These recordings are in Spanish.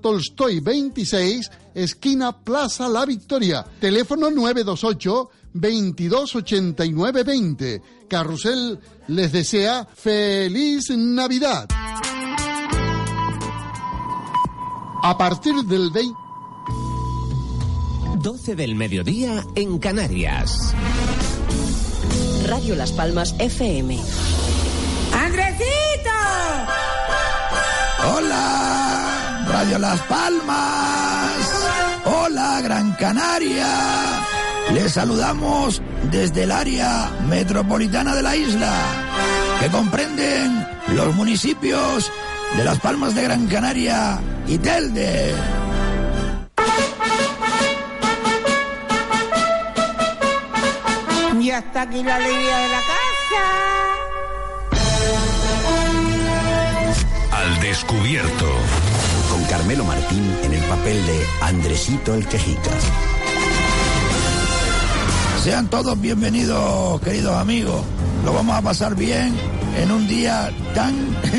Tolstoy 26, esquina Plaza La Victoria. Teléfono 928 228920. Carrusel les desea feliz Navidad. A partir del 20 12 del mediodía en Canarias. Radio Las Palmas FM. ¡Andresito! ¡Hola! Radio Las Palmas. ¡Hola, Gran Canaria! Les saludamos desde el área metropolitana de la isla, que comprenden los municipios de Las Palmas de Gran Canaria y Telde. Ya está aquí la alegría de la casa. Al descubierto. Carmelo Martín en el papel de Andresito el Quejica. Sean todos bienvenidos, queridos amigos. Lo vamos a pasar bien en un día tan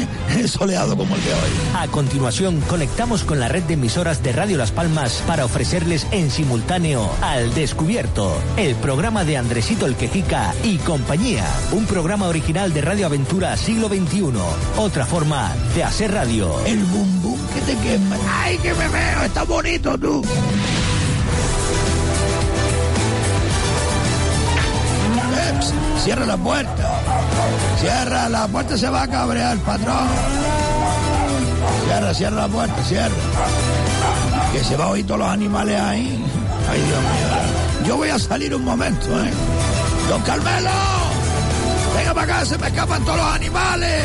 soleado como el de hoy. A continuación, conectamos con la red de emisoras de Radio Las Palmas para ofrecerles en simultáneo Al Descubierto, el programa de Andresito el Quejica y compañía. Un programa original de Radio Aventura Siglo XXI. Otra forma de hacer radio. El bum bum que te quema. ¡Ay, que me veo! ¡Está bonito tú! Cierra la puerta. Cierra la puerta, se va a cabrear el patrón. Cierra, cierra la puerta, cierra. Que se va a oír todos los animales ahí. Ay, Dios mío. Yo voy a salir un momento, ¿eh? Don Carmelo. Venga para acá, se me escapan todos los animales.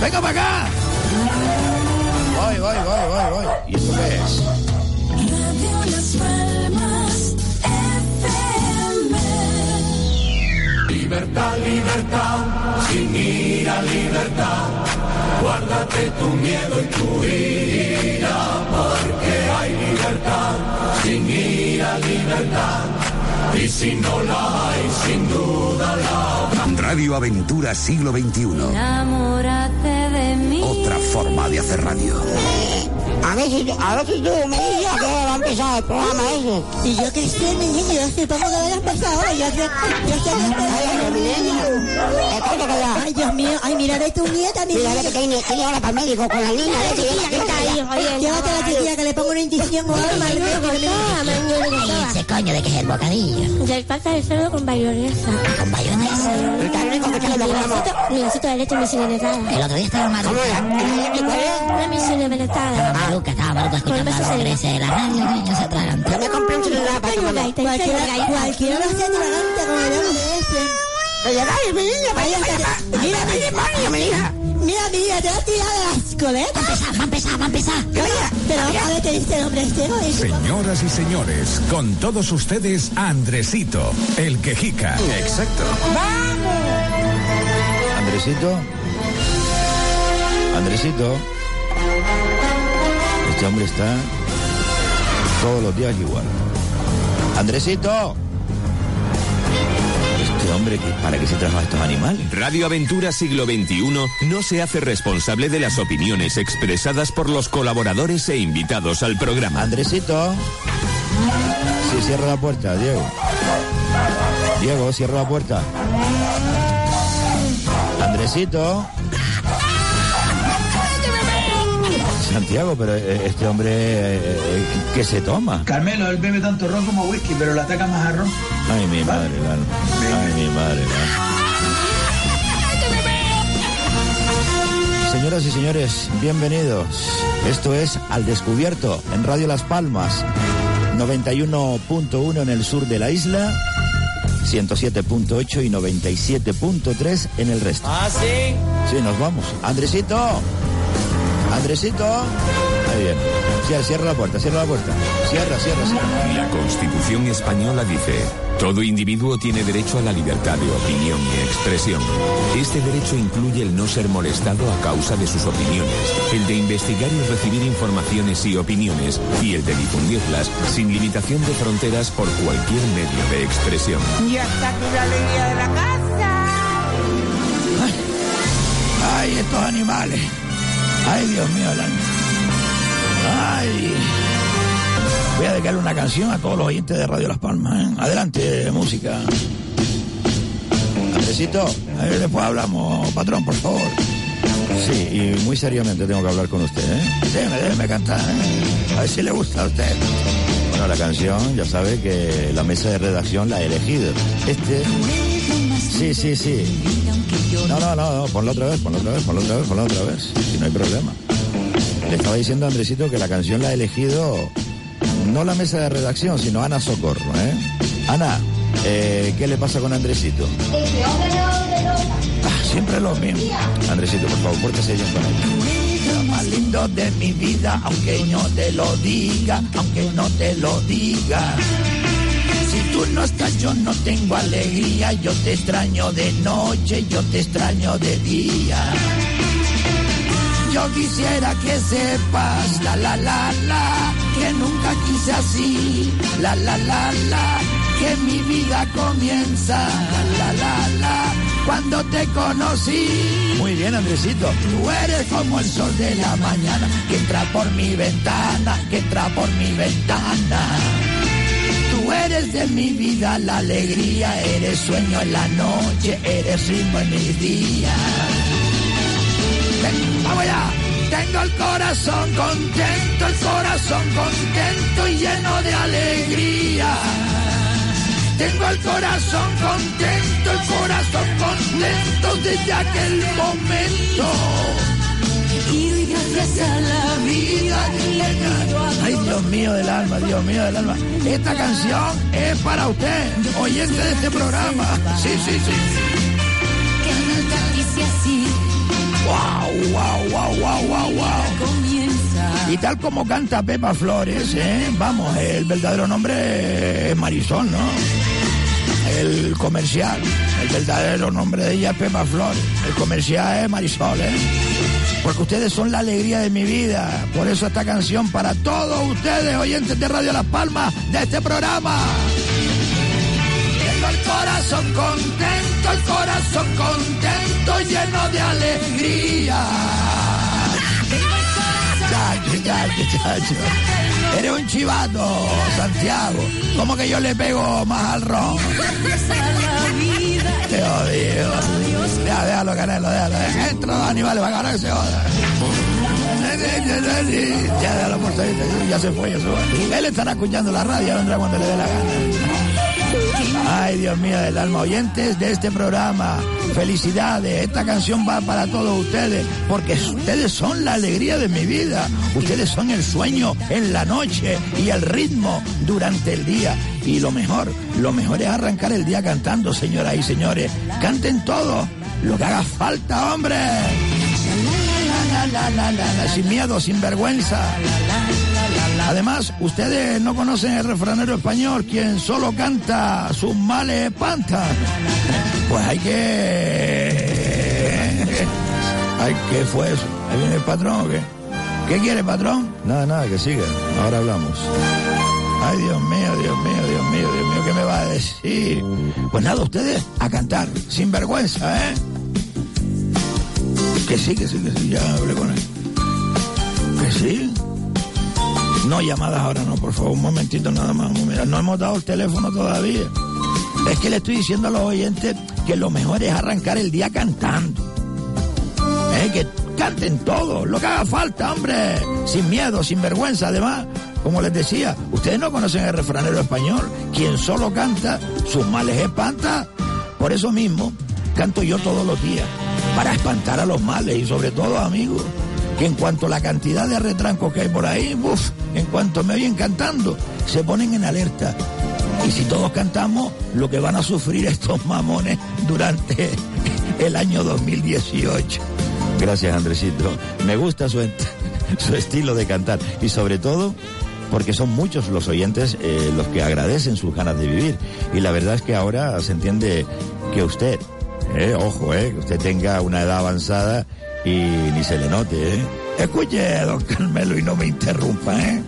Venga para acá. Voy, voy, voy, voy, voy. ¿Y esto qué es? Libertad, libertad, sin ira, libertad. Guárdate tu miedo y tu ira, porque hay libertad, sin ira, libertad. Y si no la hay, sin duda la habrá. Radio Aventura Siglo XXI. Enamórate forma de hacer radio. A ver si, a ver si tú me dices hora va a empezar el programa ese. Y yo que sé, mi niño, yo supongo que empezar ahora. Yo sé, yo sé que callado. Ay, Dios mío, ay, mira de tu nieta, mi Mira, que tiene, tiene ahora para el médico con la niña. Que. Llévate a la chiquilla que le pongo una inyección o algo. Coño de que es el bocadillo. Del pasta de cerdo con bayonesa. Con bayonesa. Está rico que comamos. Mi vasito de leche misión enlatada. El otro día estaba maluca. ¿Cómo era? ¿Y cuál es? Una misión Estaba maluca, estaba maluca escuchando Con a greses de la radio, coño, se atragantó. Yo me compré un celular para. Cualquiera, cualquiera lo hace atragante como el de ese. Oye, dale, mi niña, vaya, Mira, Ay, demonio, mi hija. Mira, mira, te vas a tirar de las Va a coletas. empezar, va a empezar, va a empezar. Pero a ver qué dice el hombre este, ¿no? Y- Señoras y señores, con todos ustedes, Andresito, el quejica. Exacto. Andresito. Andresito. Este hombre está todos los días igual. Andresito. Este hombre, que- ¿para qué se trajo a estos animales? Radio Aventura Siglo XXI no se hace responsable de las opiniones expresadas por los colaboradores e invitados al programa. Andresito. Sí, cierra la puerta, Diego. Diego, cierra la puerta. Andresito. Santiago, pero eh, este hombre, eh, ¿qué se toma? Carmelo, él bebe tanto ron como whisky, pero le ataca más a ron. Ay, mi madre. Ay, mi madre. Señoras y señores, bienvenidos. Esto es Al Descubierto en Radio Las Palmas, 91.1 en el sur de la isla, 107.8 y 97.3 en el resto. Ah, sí. Sí, nos vamos. Andresito. Andresito. Ahí bien. Cierra, cierra la puerta, cierra la puerta. Cierra, cierra, cierra. La Constitución española dice, todo individuo tiene derecho a la libertad de opinión y expresión. Este derecho incluye el no ser molestado a causa de sus opiniones, el de investigar y recibir informaciones y opiniones, y el de difundirlas sin limitación de fronteras por cualquier medio de expresión. Ya está aquí la alegría de la casa. Ay, estos animales. Ay, Dios mío, la... Ay. Voy a dedicarle una canción a todos los oyentes de Radio Las Palmas. ¿eh? Adelante, música. Andresito, después hablamos, patrón, por favor. Sí, y muy seriamente tengo que hablar con usted, ¿eh? Déjeme, déjeme cantar, ¿eh? A ver si le gusta a usted. Bueno, la canción, ya sabe que la mesa de redacción la ha elegido. Este Sí, sí, sí. No, no, no, no, ponlo otra vez, ponlo otra vez, ponlo otra vez, ponlo otra vez. Si no hay problema. Le estaba diciendo a Andresito que la canción la ha elegido no la mesa de redacción, sino Ana Socorro, ¿eh? Ana, eh, ¿qué le pasa con Andresito? Ah, siempre lo mismo. Andresito, por favor, pórtese bien con él. Más lindo de mi vida, aunque no te lo diga, aunque no te lo diga. Si tú no estás, yo no tengo alegría. Yo te extraño de noche, yo te extraño de día. Yo quisiera que sepas, la la la la, que nunca quise así, la la la la, que mi vida comienza, la la la, cuando te conocí. Muy bien, Andresito. Tú eres como el sol de la mañana, que entra por mi ventana, que entra por mi ventana. Eres de mi vida la alegría, eres sueño en la noche, eres ritmo en mis días. Ven, vamos allá. Tengo el corazón contento, el corazón contento y lleno de alegría. Tengo el corazón contento, el corazón contento desde aquel momento. Y gracias a la vida Ay, Dios mío del alma, Dios mío del alma. Esta canción es para usted, oyente de este programa. Sí, sí, sí. Wow, wow, wow, wow, wow, wow. Y tal como canta Pepa Flores, ¿eh? vamos, el verdadero nombre es Marisol, ¿no? El comercial, el verdadero nombre de ella es Pepa Flores, el comercial es Marisol, ¿eh? Porque ustedes son la alegría de mi vida, por eso esta canción para todos ustedes, oyentes de Radio Las Palmas, de este programa. Tengo el corazón contento, el corazón contento, lleno de alegría. Chacho, chacho, chacho. Eres un chivato, Santiago. ¿Cómo que yo le pego más al ron? Te odio. Deja, déjalo, Canelo, déjalo. Entra animales, va a que se joda. Ya déjalo por ya se fue, ya se fue. Él estará escuchando la radio, vendrá cuando le dé la gana. Ay, Dios mío del alma, oyentes de este programa, felicidades, esta canción va para todos ustedes, porque ustedes son la alegría de mi vida, ustedes son el sueño en la noche y el ritmo durante el día. Y lo mejor, lo mejor es arrancar el día cantando, señoras y señores. Canten todo, lo que haga falta, hombre. Sin miedo, sin vergüenza. Además, ustedes no conocen el refranero español, quien solo canta sus males espantan. Pues hay que... Ay, ¿qué fue eso? ¿Ahí viene el patrón o qué? ¿Qué quiere, patrón? Nada, nada, que siga. Ahora hablamos. Ay, Dios mío, Dios mío, Dios mío, Dios mío, ¿qué me va a decir? Pues nada, ustedes a cantar, sin vergüenza, ¿eh? Que sí, que sí, que sí, ya hablé con él. Que sí. No, llamadas ahora no, por favor, un momentito nada más. Mira, no hemos dado el teléfono todavía. Es que le estoy diciendo a los oyentes que lo mejor es arrancar el día cantando. ¿Eh? Que canten todo, lo que haga falta, hombre. Sin miedo, sin vergüenza. Además, como les decía, ustedes no conocen el refranero español. Quien solo canta, sus males espanta. Por eso mismo, canto yo todos los días. Para espantar a los males y sobre todo, amigos, en cuanto a la cantidad de retrancos que hay por ahí, uf, en cuanto me oyen cantando, se ponen en alerta. Y si todos cantamos, lo que van a sufrir estos mamones durante el año 2018. Gracias, Andresito. Me gusta su, su estilo de cantar y sobre todo porque son muchos los oyentes eh, los que agradecen sus ganas de vivir. Y la verdad es que ahora se entiende que usted, eh, ojo, eh, que usted tenga una edad avanzada y ni se le note, eh. Escuche, don Carmelo, y no me interrumpa, ¿eh?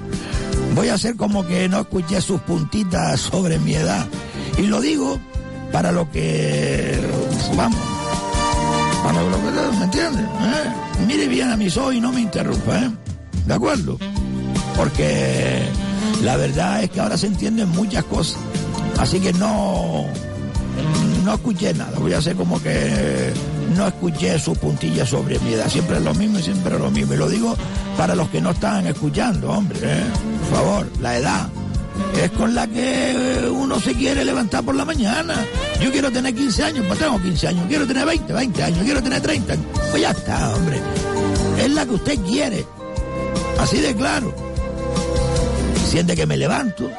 Voy a hacer como que no escuché sus puntitas sobre mi edad. Y lo digo para lo que... Vamos. Para lo que... ¿Me entiende? ¿Eh? Mire bien a mis ojos y no me interrumpa, ¿eh? ¿De acuerdo? Porque La verdad es que ahora se entienden muchas cosas. Así que no, no escuché nada. Voy a hacer como que no escuché sus puntillas sobre mi edad. Siempre es lo mismo y siempre es lo mismo. Y lo digo para los que no están escuchando, hombre. ¿eh? Por favor, la edad es con la que uno se quiere levantar por la mañana. Yo quiero tener 15 años, pues tengo 15 años. Quiero tener 20, 20 años. Quiero tener 30 años. Pues ya está, hombre. Es la que usted quiere. Así de claro. Siente que me levanto.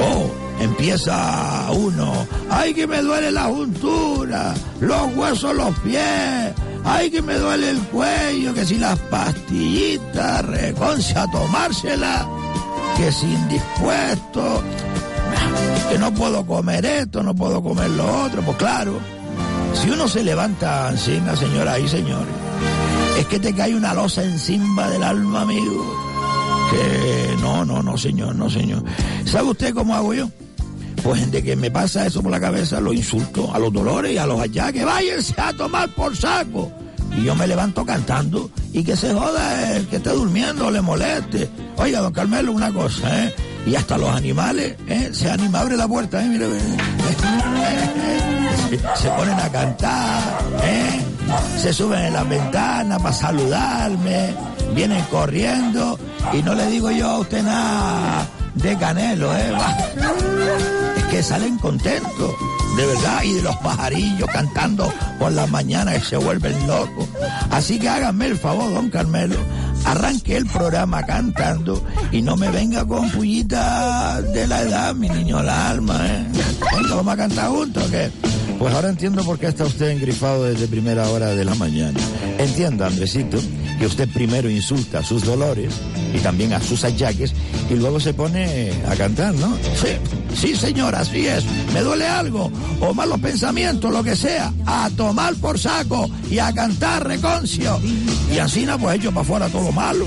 Oh, empieza uno. Ay, que me duele la juntura, los huesos, los pies. Ay, que me duele el cuello, que si las pastillitas, reconcia a tomársela, que si indispuesto, que no puedo comer esto, no puedo comer lo otro. Pues claro, si uno se levanta encima, señoras y señores, es que te cae una losa encima del alma, amigo. Que no, no, no, señor, no, señor. ¿Sabe usted cómo hago yo? Pues de que me pasa eso por la cabeza, lo insulto a los dolores y a los achaques. Váyanse a tomar por saco. Y yo me levanto cantando y que se joda el que esté durmiendo, le moleste. Oiga, don Carmelo, una cosa, ¿eh? Y hasta los animales, ¿eh? Se anima, abre la puerta, ¿eh? Mire, se, se ponen a cantar, ¿eh? Se suben en las ventanas para saludarme, vienen corriendo y no le digo yo a usted nada de canelo, ¿eh? Que salen contentos, de verdad, y de los pajarillos cantando por la mañana que se vuelven locos. Así que háganme el favor, don Carmelo, arranque el programa cantando y no me venga con pullita de la edad, mi niño, la alma, ¿eh? Venga, vamos a cantar juntos, ¿qué? Pues ahora entiendo por qué está usted engrifado desde primera hora de la mañana. Entiendo, Andresito, que usted primero insulta a sus dolores y también a sus achaques y luego se pone a cantar, ¿no? Sí, sí, señor, así es. Me duele algo o malos pensamientos, lo que sea, a tomar por saco y a cantar reconcio. Y así, no, pues hecho para afuera todo lo malo.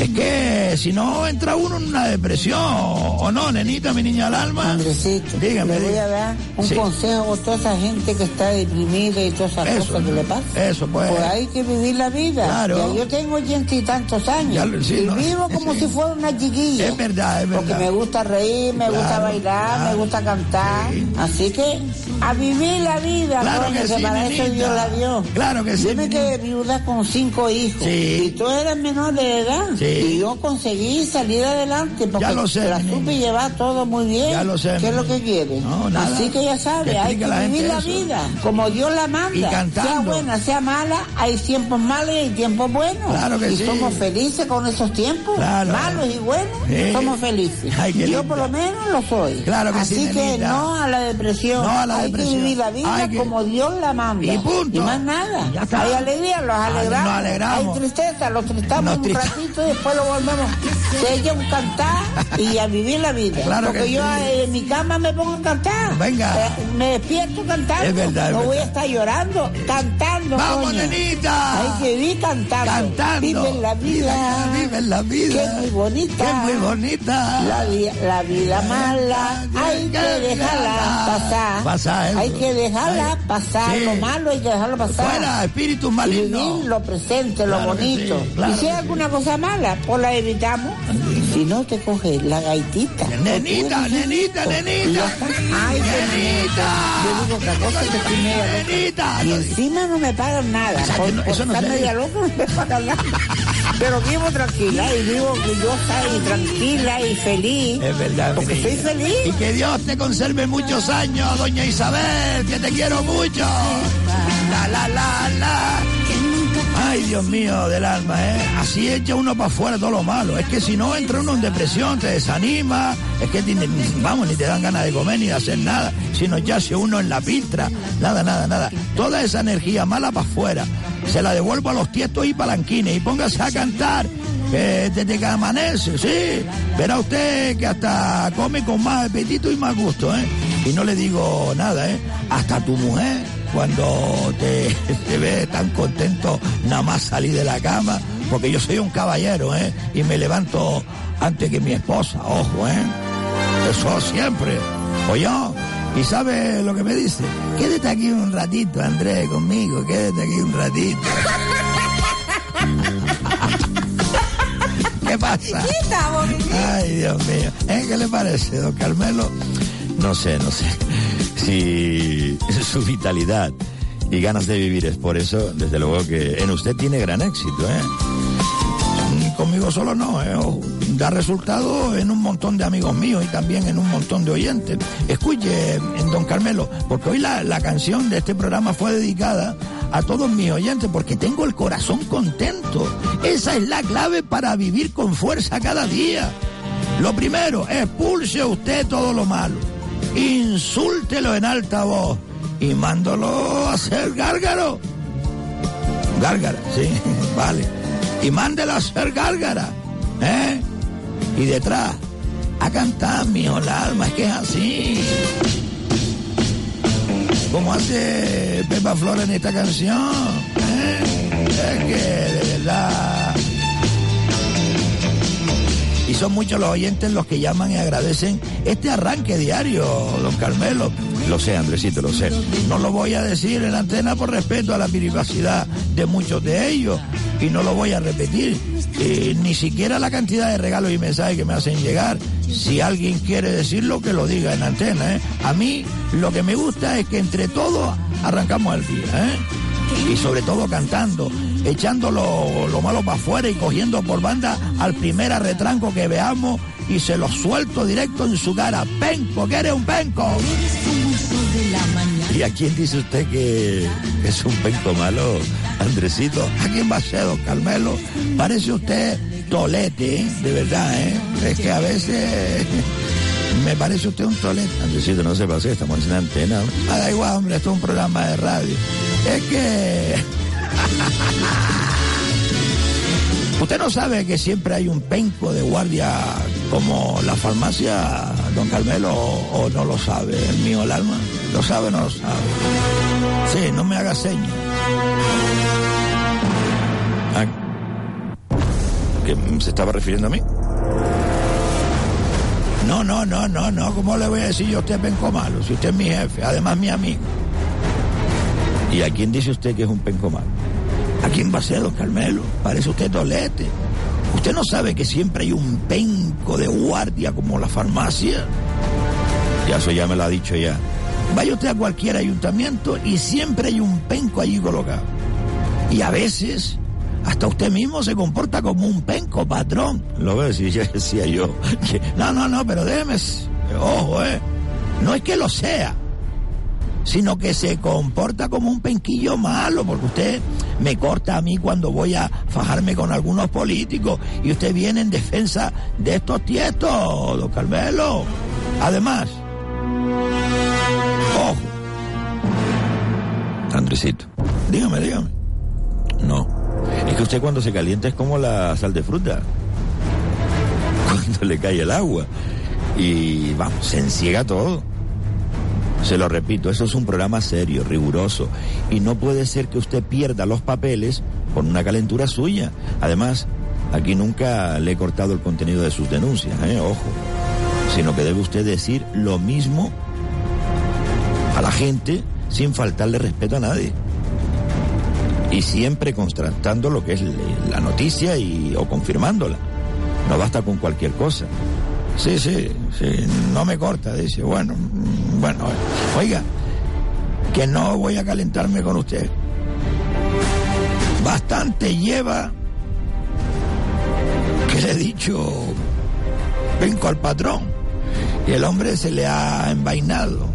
Es que si no entra uno en una depresión, ¿o no, nenita, mi niña al alma? Andresito, Dígame, le voy a dar un Sí. consejo a toda esa gente que está deprimida y todas esas Eso, cosas que le pasan. Eso, pues. Pues hay que vivir la vida. Claro. Yo tengo ochenta y tantos años. Ya lo- sí, y no, vivo como sí. si fuera una chiquilla. Es verdad, es verdad. Porque me gusta reír, me gusta bailar, claro. me gusta cantar. Así que a vivir la vida, Claro coño, que sí, para eso. Dios la dio. Claro que sí, Yo me quedé viuda con cinco hijos. Y tú eres menor de edad. Y yo conseguí salir adelante porque Ya lo sé, la supe llevar todo muy bien. Ya lo sé, ¿Qué es lo que quieres? No, nada. Así que ya sabes, Que hay que la vivir la eso. vida como Dios la manda. Y cantando. Sea buena, sea mala, hay tiempos malos y hay tiempos buenos. Claro que y sí. somos felices con esos tiempos. Claro. Malos y buenos, Sí. somos felices. Ay, Yo linda. por lo menos lo soy. Claro que Así sí, que no a la depresión. No a la hay depresión. que vivir la vida que- como Dios la manda. Y punto. Y más nada. Ya está. Hay alegría, los alegramos. nos alegramos. Hay tristeza, los tristamos un ratito y después lo volvemos. Se echa un cantar y a vivir la vida. Claro Porque que yo eh, en mi cama me pongo a cantar. Venga. Eh, me despierto cantando. Es verdad, es No voy a estar llorando, cantando. ¡Vamos, coño. nenita! Hay que vivir cantando. Cantando. Vive la vida. Vive la vida. Que es muy bonita. Que es muy bonita. La, la vida mala hay que dejarla pasar. Pasar, hay que dejarla pasar. sí. Lo malo hay que dejarlo pasar. Fuera, espíritus Y malignos. vivir lo presente, lo Claro bonito. sí, claro y si hay alguna cosa mala, pues la evitamos. Si no, te coges la gaitita. Nenita, o tú eres nenita, nenita. está. Ay, Nenita. Yo digo otra cosa que estoy. Nenita. Y encima no me pagan nada. O sea, que por, no- por eso no estar media loca no me pagan nada. Pero vivo tranquila y vivo orgullosa y tranquila y feliz. Es verdad, Porque soy feliz. Y que Dios te conserve muchos años, doña Isabel, que te quiero mucho. La, la, la, la. Ay, Dios mío del alma, ¿eh? Así echa uno para afuera todo lo malo. Es que si no entra uno en depresión, te desanima. Es que, vamos, ni te dan ganas de comer ni de hacer nada. Sino echarse uno en la piltra. Nada, nada, nada. Toda esa energía mala para afuera. Se la devuelvo a los tiestos y palanquines. Y póngase a cantar. Que desde que amanece, sí. Verá usted que hasta come con más apetito y más gusto, ¿eh? Y no le digo nada, ¿eh? Hasta tu mujer, cuando te, te ve tan contento nada más salir de la cama, porque yo soy un caballero, ¿eh? Y me levanto antes que mi esposa, ojo, ¿eh? Eso siempre. Oye, ¿y sabe lo que me dice? Quédate aquí un ratito, Andrés, conmigo, quédate aquí un ratito. ¿Qué pasa? Ay, Dios mío. ¿Eh? ¿Qué le parece, don Carmelo? No sé, no sé. Si su vitalidad y ganas de vivir es por eso, desde luego que en usted tiene gran éxito, ¿eh? Conmigo solo no, eh, da resultado en un montón de amigos míos y también en un montón de oyentes. Escuche, en don Carmelo, porque hoy la, la canción de este programa fue dedicada a todos mis oyentes porque tengo el corazón contento. Esa es la clave para vivir con fuerza cada día. Lo primero, expulse usted todo lo malo. Insúltelo en alta voz y mándolo a hacer gárgaro. Gárgara, sí, vale. Y mándelo a hacer gárgara, ¿eh? Y detrás, a cantar, mijo, el alma, es que es así. Como hace Pepa Flor en esta canción, ¿eh? Es que, de verdad... Y son muchos los oyentes los que llaman y agradecen este arranque diario, don Carmelo. Lo sé, Andresito, lo sé. No lo voy a decir en la antena por respeto a la privacidad de muchos de ellos y no lo voy a repetir. Eh, ni siquiera la cantidad de regalos y mensajes que me hacen llegar. Si alguien quiere decirlo, que lo diga en antena. ¿eh? A mí lo que me gusta es que entre todos arrancamos el día. ¿eh? Y sobre todo cantando, echando lo, lo malo para afuera y cogiendo por banda al primer arretranco que veamos y se lo suelto directo en su cara. Penco, que eres un penco. ¿Y a quién dice usted que es un penco malo, Andresito? ¿A quién va a ser, don Carmelo? Parece usted tolete, ¿eh? de verdad, ¿eh? Es que a veces me parece usted un tolete. Andresito, no se pase, estamos en la antena. Ah, da igual, hombre, esto es un programa de radio. Es que... Usted no sabe que siempre hay un penco de guardia como la farmacia, don Carmelo, o, o no lo sabe, el mío, el alma. ¿Lo sabe o no lo sabe? Sí, no me haga señas. Ah, ¿Que se estaba refiriendo a mí? No, no, no, no, no. ¿Cómo le voy a decir yo a usted penco malo? Si usted es mi jefe, además mi amigo. ¿Y a quién dice usted que es un penco? ¿A quién va a ser, don Carmelo? Parece usted tolete. ¿Usted no sabe que siempre hay un penco de guardia como la farmacia? Ya eso ya me lo ha dicho ya. Vaya usted a cualquier ayuntamiento y siempre hay un penco allí colocado. Y a veces hasta usted mismo se comporta como un penco, patrón. Lo ves, y ya decía yo. No, no, no, pero déjeme, ojo, eh. No es que lo sea, sino que se comporta como un penquillo malo, porque usted me corta a mí cuando voy a fajarme con algunos políticos y usted viene en defensa de estos tietos, don Carmelo. Además, ojo. Andresito. Dígame, dígame. No. Es que usted cuando se calienta es como la sal de fruta. Cuando le cae el agua. Y vamos, se enciega todo. Se lo repito, eso es un programa serio, riguroso. Y no puede ser que usted pierda los papeles por una calentura suya. Además, aquí nunca le he cortado el contenido de sus denuncias, ¿eh? ojo. Sino que debe usted decir lo mismo a la gente sin faltarle respeto a nadie. Y siempre contrastando lo que es la noticia y, o confirmándola. No basta con cualquier cosa. Sí, sí, sí, no me corta, dice. Bueno, bueno, oiga, que no voy a calentarme con usted. Bastante lleva que le he dicho, vengo al patrón, y el hombre se le ha envainado.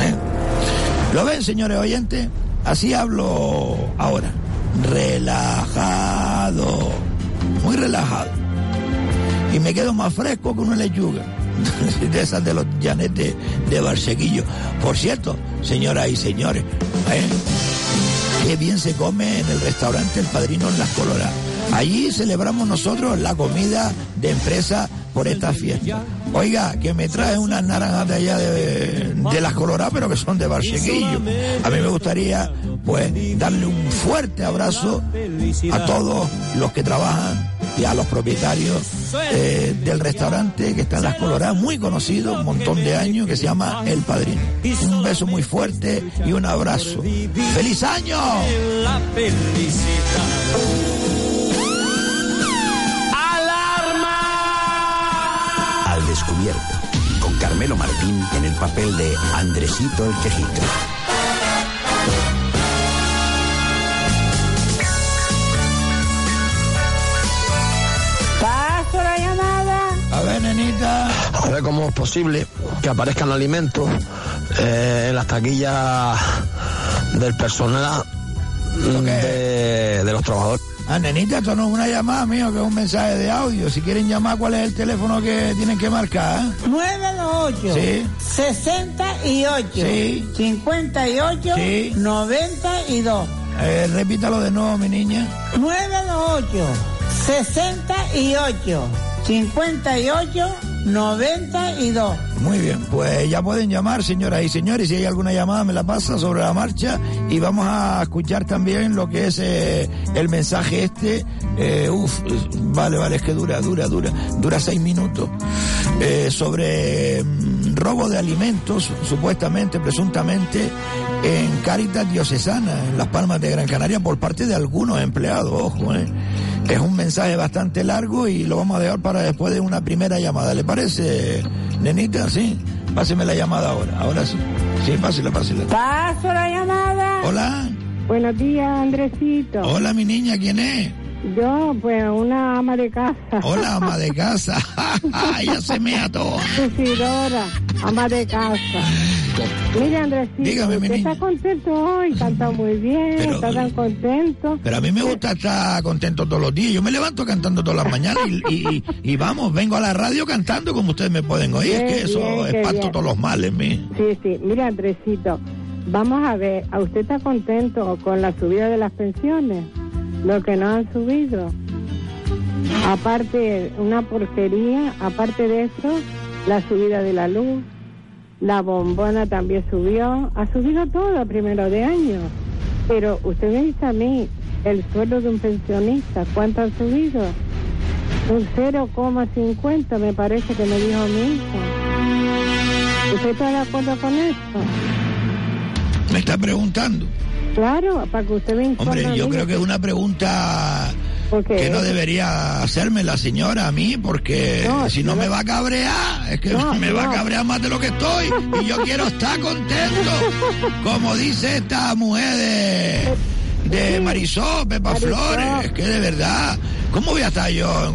¿Eh? ¿Lo ven, señores oyentes? Así hablo ahora. Relajado, muy relajado y me quedo más fresco que una lechuga. de esas de los llanetes de Barseguillo. Por cierto, señoras y señores, ¿eh? qué bien se come en el restaurante El Padrino en Las Coloradas. Allí celebramos nosotros la comida de empresa por esta fiesta. Oiga, que me trae unas naranjas de allá de, de Las Coloradas, pero que son de Barseguillo. A mí me gustaría, pues, darle un fuerte abrazo a todos los que trabajan y a los propietarios eh, del restaurante que está en Las Coloradas, muy conocido, un montón de años, que se llama El Padrino. Un beso muy fuerte y un abrazo. ¡Feliz año! ¡Alarma! Al descubierto, con Carmelo Martín en el papel de Andresito el Quejito. A ver, nenita. A ver cómo es posible que aparezcan alimentos eh, en las taquillas del personal de, de los trabajadores. Ah, nenita, esto no es una llamada mío, que es un mensaje de audio. Si quieren llamar, ¿cuál es el teléfono que tienen que marcar? eh? 928 Sí. 68 Sí. 58 Sí. 92 Eh, repítalo de nuevo, mi niña. 928 68 58 92 Muy bien, pues ya pueden llamar, señoras y señores. Si hay alguna llamada, me la pasa sobre la marcha. Y vamos a escuchar también lo que es eh, el mensaje este. Eh, uf, vale, vale, es que dura, dura, dura. Dura seis minutos. Eh, sobre mm, robo de alimentos, supuestamente, presuntamente, en Cáritas Diocesana, en Las Palmas de Gran Canaria, por parte de algunos empleados, ojo, eh. Es un mensaje bastante largo y lo vamos a dejar para después de una primera llamada. ¿Le parece, nenita? Sí. Páseme la llamada ahora. Ahora sí. Sí, pásela, pásela. Paso la llamada. Hola. Buenos días, Andresito. Hola, mi niña. ¿Quién es? Yo, pues, una ama de casa. Hola, ama de casa. ya se me ató. Isidora, ama de casa. Mire, Andresito, Dígame, usted está contento hoy, canta muy bien, Pero- está tan contento. Pero a mí me gusta estar contento todos los días. Yo me levanto cantando todas las mañanas y, y- y- y vamos, vengo a la radio cantando como ustedes me pueden oír. es que eso bien, espanto bien. todos los males, mi. Sí, sí, mire, Andresito, vamos a ver, ¿a usted está contento con la subida de las pensiones? Lo que no han subido. Aparte, una porquería, aparte de eso, la subida de la luz, la bombona también subió, ha subido todo primero de año. Pero usted me dice a mí, el sueldo de un pensionista, ¿cuánto ha subido? Un 0,50 me parece que me dijo mi hijo. ¿Usted está de acuerdo con eso? Me está preguntando. Claro, para que usted me informe. Hombre, yo creo que es una pregunta que no debería hacerme la señora a mí, porque No, si no me va a cabrear, es que No, me va a cabrear más de lo que estoy, y yo quiero estar contento, como dice esta mujer de, de Marisol, Pepa Marisol. Flores, es que de verdad, ¿cómo voy a estar yo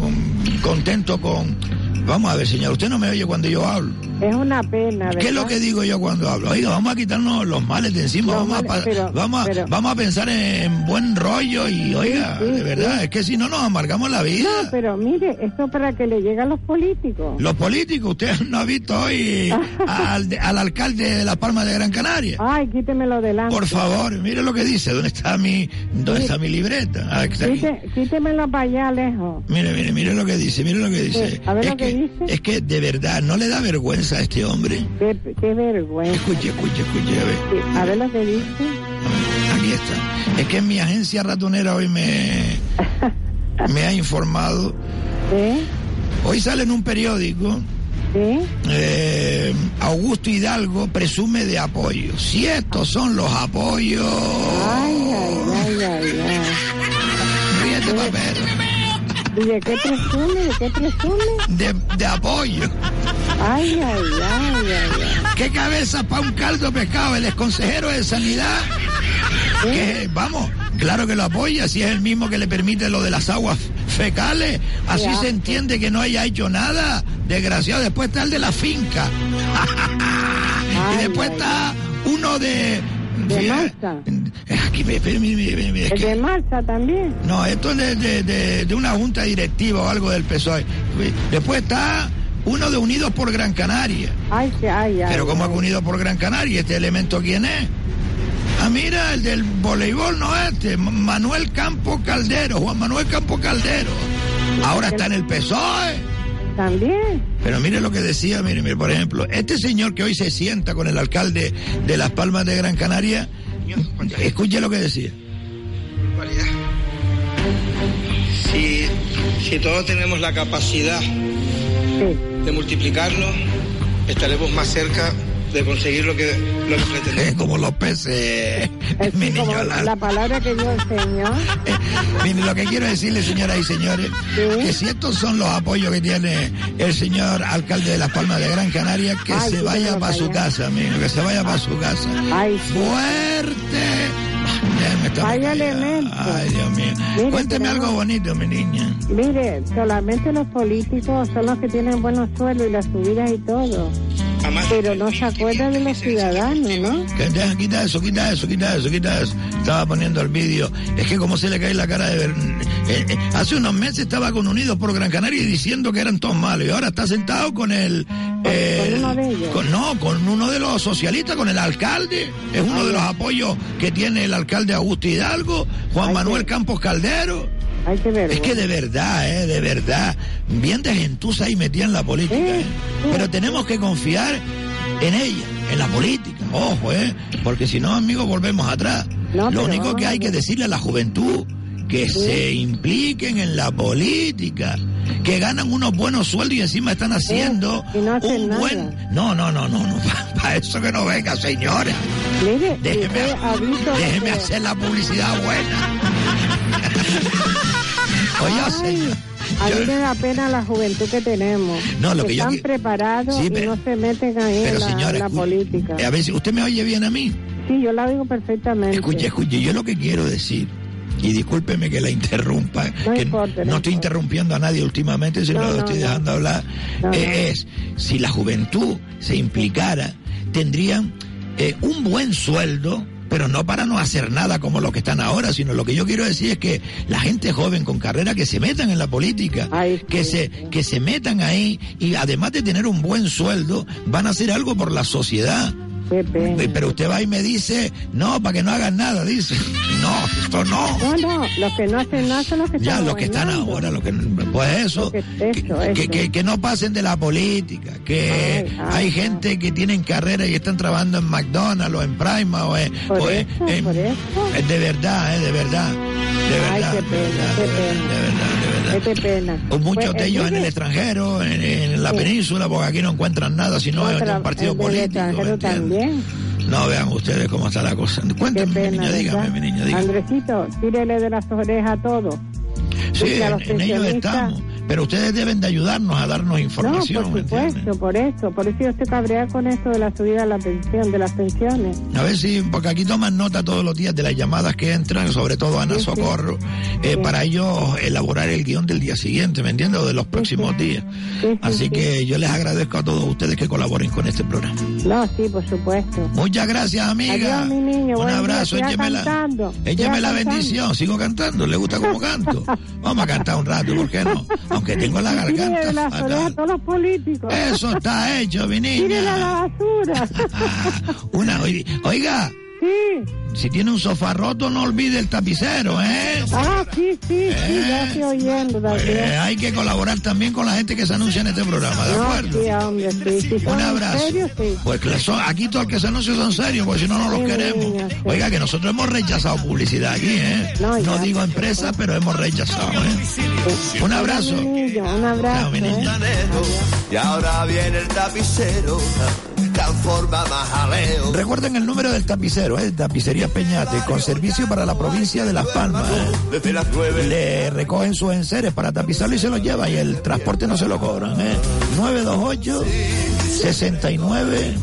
contento con... Vamos a ver, señor, usted no me oye cuando yo hablo. Es una pena, ¿verdad? ¿Qué es lo que digo yo cuando hablo? Oiga, vamos a quitarnos los males de encima, Los vamos, a, males, pa- pero- vamos, pero- vamos a pensar en buen rollo y, oiga, sí, de verdad, sí. es que si no nos amargamos la vida. No, pero mire, esto para que le llegue a los políticos. Los políticos, usted no ha visto hoy al, al alcalde de La Palma de Gran Canaria. Ay, quítemelo delante. Por favor, mire lo que dice, ¿dónde está mi, dónde está mi libreta? Ah, está aquí. Quite- quítemelo para allá lejos. Mire, mire, mire lo que dice, mire lo que dice. A ver es, lo que dice. es que de verdad, ¿no le da vergüenza a este hombre? Qué, qué vergüenza. Escuche, escuche, escuche, a ver. Sí, a ver lo que dice. Aquí está. Es que en mi agencia ratonera hoy me, me ha informado. Hoy sale en un periódico. eh, Augusto Hidalgo presume de apoyo. Si estos son los apoyos. Ay, ay, ay, ay, ay. Ríete, papel. ¿Y de qué presume? ¿De qué presume? De, de apoyo. Ay, ay, ay, ay, ay. ¿Qué cabeza para un caldo de pescado? El exconsejero de Sanidad. Que, vamos, claro que lo apoya, si es el mismo que le permite lo de las aguas fecales. Así se entiende que no haya hecho nada. Desgraciado, después está el de la finca. y después está uno de. De Fíjate, Malta. Aquí, mire, mire, mire, es de Marta también. no, esto es de, de- de- de una junta directiva o algo del PSOE. Después está uno de Unidos por Gran Canaria. Ay, que- ay, ay. Pero ¿cómo ha ay. unido por Gran Canaria? ¿Este elemento quién es? Ah, mira, el del voleibol, no este, Manuel Campo Caldero, Juan Manuel Campo Caldero. Ahora está en el PSOE. También. Pero mire lo que decía, mire, mire, por ejemplo, este señor que hoy se sienta con el alcalde de Las Palmas de Gran Canaria, escuche lo que decía. Si, si todos tenemos la capacidad de multiplicarlo, estaremos más cerca de conseguir lo que, lo que pretendemos. como los peces, mi niño Como la palabra que yo enseño. Mire, lo que quiero decirle, señoras y señores, que si estos son los apoyos que tiene el señor alcalde de Las Palmas de Gran Canaria, que Ay, se sí, vaya para su casa, amigo, que se vaya para su casa. Ay, sí. Fuerte. Déjeme estar Vaya callado. elemento. Ay, Dios mío. Mire, Cuénteme tenemos- algo bonito, mi niña. Mire, solamente los políticos son los que tienen buenos sueldos y las subidas y todo. Pero no se acuerdan de los ciudadanos, ¿no? Que deja, quita eso, quita eso, quita eso, quita eso. Estaba poniendo el vídeo. Es que como se le cae la cara de ver. eh, eh, hace unos meses estaba con Unidos por Gran Canaria y diciendo que eran todos malos. Y ahora está sentado con el. eh, uno de ellos. con- no, con uno de los socialistas, con el alcalde. Es uno de los apoyos que tiene el alcalde Augusto Hidalgo, Juan Manuel Campos Caldero. Hay que ver. Es que de verdad, eh, de verdad. Bien de gentuza ahí metida en la política. eh. Pero tenemos que confiar en ella, en la política. Ojo, ¿eh? Porque si no, amigos, volvemos atrás. No, Lo único que hay que decirle a la juventud que se impliquen en la política, que ganan unos buenos sueldos y encima están haciendo y no hacen un nada. buen... No, no, no, no, no, para eso que no venga, señores. Mire, Déjeme, déjeme que- hacer la publicidad buena. Oye, señor. A mí me da pena la juventud que tenemos. No, lo que yo están preparados Sí, y no se meten ahí en Pero la, señora, en la política. a ver si usted me oye bien a mí. Sí, yo la digo perfectamente. Escuche, escuche, yo lo que quiero decir, y discúlpeme que la interrumpa, No que importa, no no estoy interrumpiendo a nadie últimamente, sino No, lo estoy dejando hablar, eh, es, si la juventud se implicara, tendrían eh, un buen sueldo, pero no para no hacer nada como los que están ahora, sino lo que yo quiero decir es que la gente joven con carrera que se metan en la política, que se que se metan ahí y además de tener un buen sueldo, van a hacer algo por la sociedad. Pena. Pero usted va y me dice, no, para que no hagan nada, dice. No, esto no. No, no, los que no hacen nada son los que Ya, están los que están ahora, los que, pues eso, que, que, que- que no pasen de la política, que Ay, ay, hay gente que tienen carrera y están trabajando en McDonald's o en Prima o en... Por o eso, en- por eso. es de verdad, eh, de verdad, de Ay, verdad, qué pena, qué pena. Qué pena. o muchos Pues, de ellos en el extranjero, en, en la Sí. península, porque aquí no encuentran nada, sino en un partido político. también. No vean ustedes cómo está la cosa. Cuéntame, Qué mi pena, niña, dígame, ¿verdad? mi niña, dígame. Andresito, tírele de las orejas a todo. Sí, en, los en ello pensionistas- estamos. Pero ustedes deben de ayudarnos a darnos información. no, ¿me por supuesto, por eso. Por eso yo estoy cabreada con esto de la subida de la pensión, de las pensiones. A ver si, porque aquí toman nota todos los días de las llamadas que entran, sobre todo Ana Sí, sí. Socorro, eh, Sí. para ellos elaborar el guion del día siguiente, ¿me entiendes? O de los próximos días. Así que yo les agradezco a todos ustedes que colaboren con este programa. No, sí, por supuesto. Muchas gracias, amiga. Adiós, mi niño. Un buen abrazo, écheme la, cantando. écheme Siga la bendición. Sigo cantando. ¿Le gusta cómo canto? Vamos a cantar un rato, ¿por qué no? Aunque tengo la Tírele de garganta las fatal. orejas a todos los políticos. Eso está hecho, mi niña. A la basura. Una, oiga, oiga, Sí. si tiene un sofá roto, no olvide el tapicero, ¿eh? Ah, sí, sí, sí, ya estoy oyendo también. Eh, hay que colaborar también con la gente que se anuncia en este programa, ¿de No, acuerdo? sí, hombre, sí. Si son Un en abrazo. serio, sí. Pues que son- aquí todos los que se anuncian son serios, porque si no, no los Sí, queremos. niña, sí. Oiga, que nosotros hemos rechazado publicidad aquí, ¿eh? No, digo empresa, pero hemos rechazado, ¿eh? Un abrazo. Un abrazo. mi niña. Y ahora viene el tapicero, transforma más jaleo. Recuerden el número del tapicero, ¿eh? Tapicería Peñate, con servicio para la provincia de Las Palmas. ¿eh? Desde las nueve. Le recogen sus enseres para tapizarlo y se los llevan y el transporte no se lo cobran. ¿eh? 928 69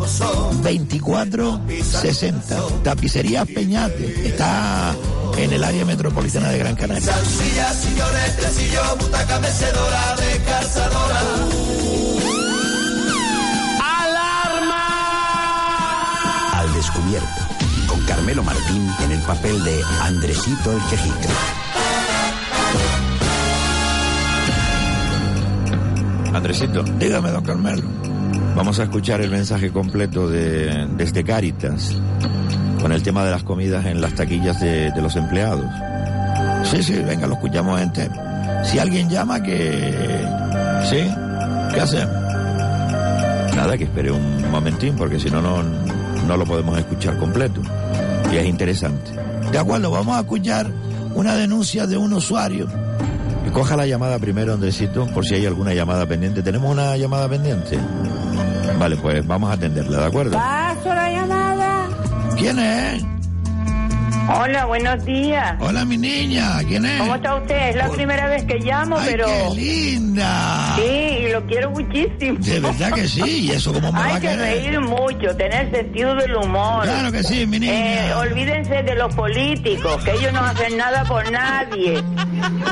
24 60. Tapicería Peñate. Está en el área metropolitana de Gran Canaria. Salsilla, sillones, tresillo, butaca mecedora de descubierto, con Carmelo Martín en el papel de Andresito el Quejica. Andresito. Dígame, don Carmelo. Vamos a escuchar el mensaje completo de, desde Caritas con el tema de las comidas en las taquillas de, de los empleados. Sí, sí, venga, lo escuchamos entero. Si alguien llama que... ¿Sí? ¿Qué hacemos? Nada, que espere un momentín porque si no, no, no lo podemos escuchar completo. Y es interesante. De acuerdo, vamos a escuchar una denuncia de un usuario. Y coja la llamada primero, Andresito, por si hay alguna llamada pendiente. ¿Tenemos una llamada pendiente? Vale, pues vamos a atenderla, ¿de acuerdo? Paso la llamada. ¿Quién es? Hola, buenos días. Hola, mi niña. ¿Quién es? ¿Cómo está usted? Es la primera vez que llamo, Ay, pero... qué linda. Sí, y lo quiero muchísimo. De verdad que sí. ¿Y eso cómo me va Hay a que reír mucho, tener sentido del humor. Claro que sí, mi niña. Eh, olvídense de los políticos, que ellos no hacen nada por nadie.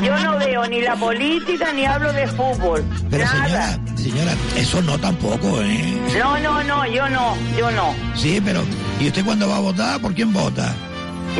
Yo no veo ni la política ni hablo de fútbol. Pero nada. señora, señora, eso no tampoco, ¿eh? No, no, no, yo no, yo no. Sí, pero ¿y usted cuando va a votar, por quién vota?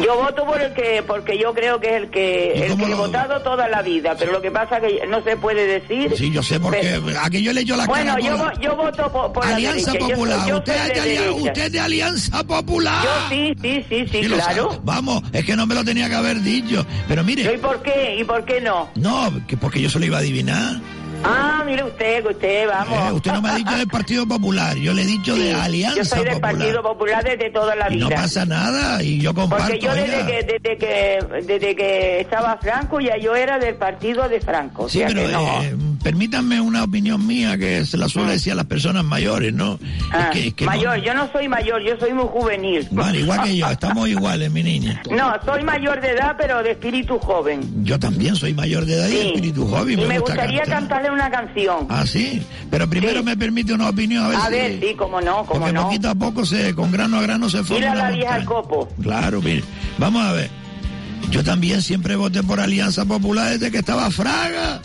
Yo voto por el que, porque yo creo que es el que, el que he votado toda la vida, pero lo que pasa es que no se puede decir. Sí, yo sé por qué. Pero- A que yo le echo la Bueno, cara. yo, yo voto por, por Alianza la. Yo Popular. yo usted, es de de alia- derecha. usted es de Alianza Popular. Yo sí, sí, sí, sí, claro. Vamos, es que no me lo tenía que haber dicho. Pero mire. ¿Y por qué? ¿Y por qué no? No, que porque yo se lo iba a adivinar. Ah, mire usted, usted, vamos. Eh, usted no me ha dicho del Partido Popular, yo le he dicho de Alianza Yo soy del Popular. Partido Popular desde toda la Y vida. no pasa nada, y yo comparto. Porque yo desde que, desde que desde que estaba Franco ya yo era del partido de Franco. o Sí, sea pero que no. eh, permítanme una opinión mía que se la suele decir a las personas mayores, ¿no? Ah, es que, es que no- mayor, yo no soy mayor, yo soy muy juvenil. Vale, igual que yo, estamos iguales, mi niña. No, soy mayor de edad, pero de espíritu joven. Yo también soy mayor de edad y de espíritu joven. Y me gusta gustaría cantar. cantarle una canción. Ah, sí. Pero primero me permite una opinión, a ver A si... ver, sí, cómo no, cómo porque no. poquito a poco, se, con grano a grano se forma Mira la vieja al copo. Claro, mire. Vamos a ver. Yo también siempre voté por Alianza Popular desde que estaba Fraga.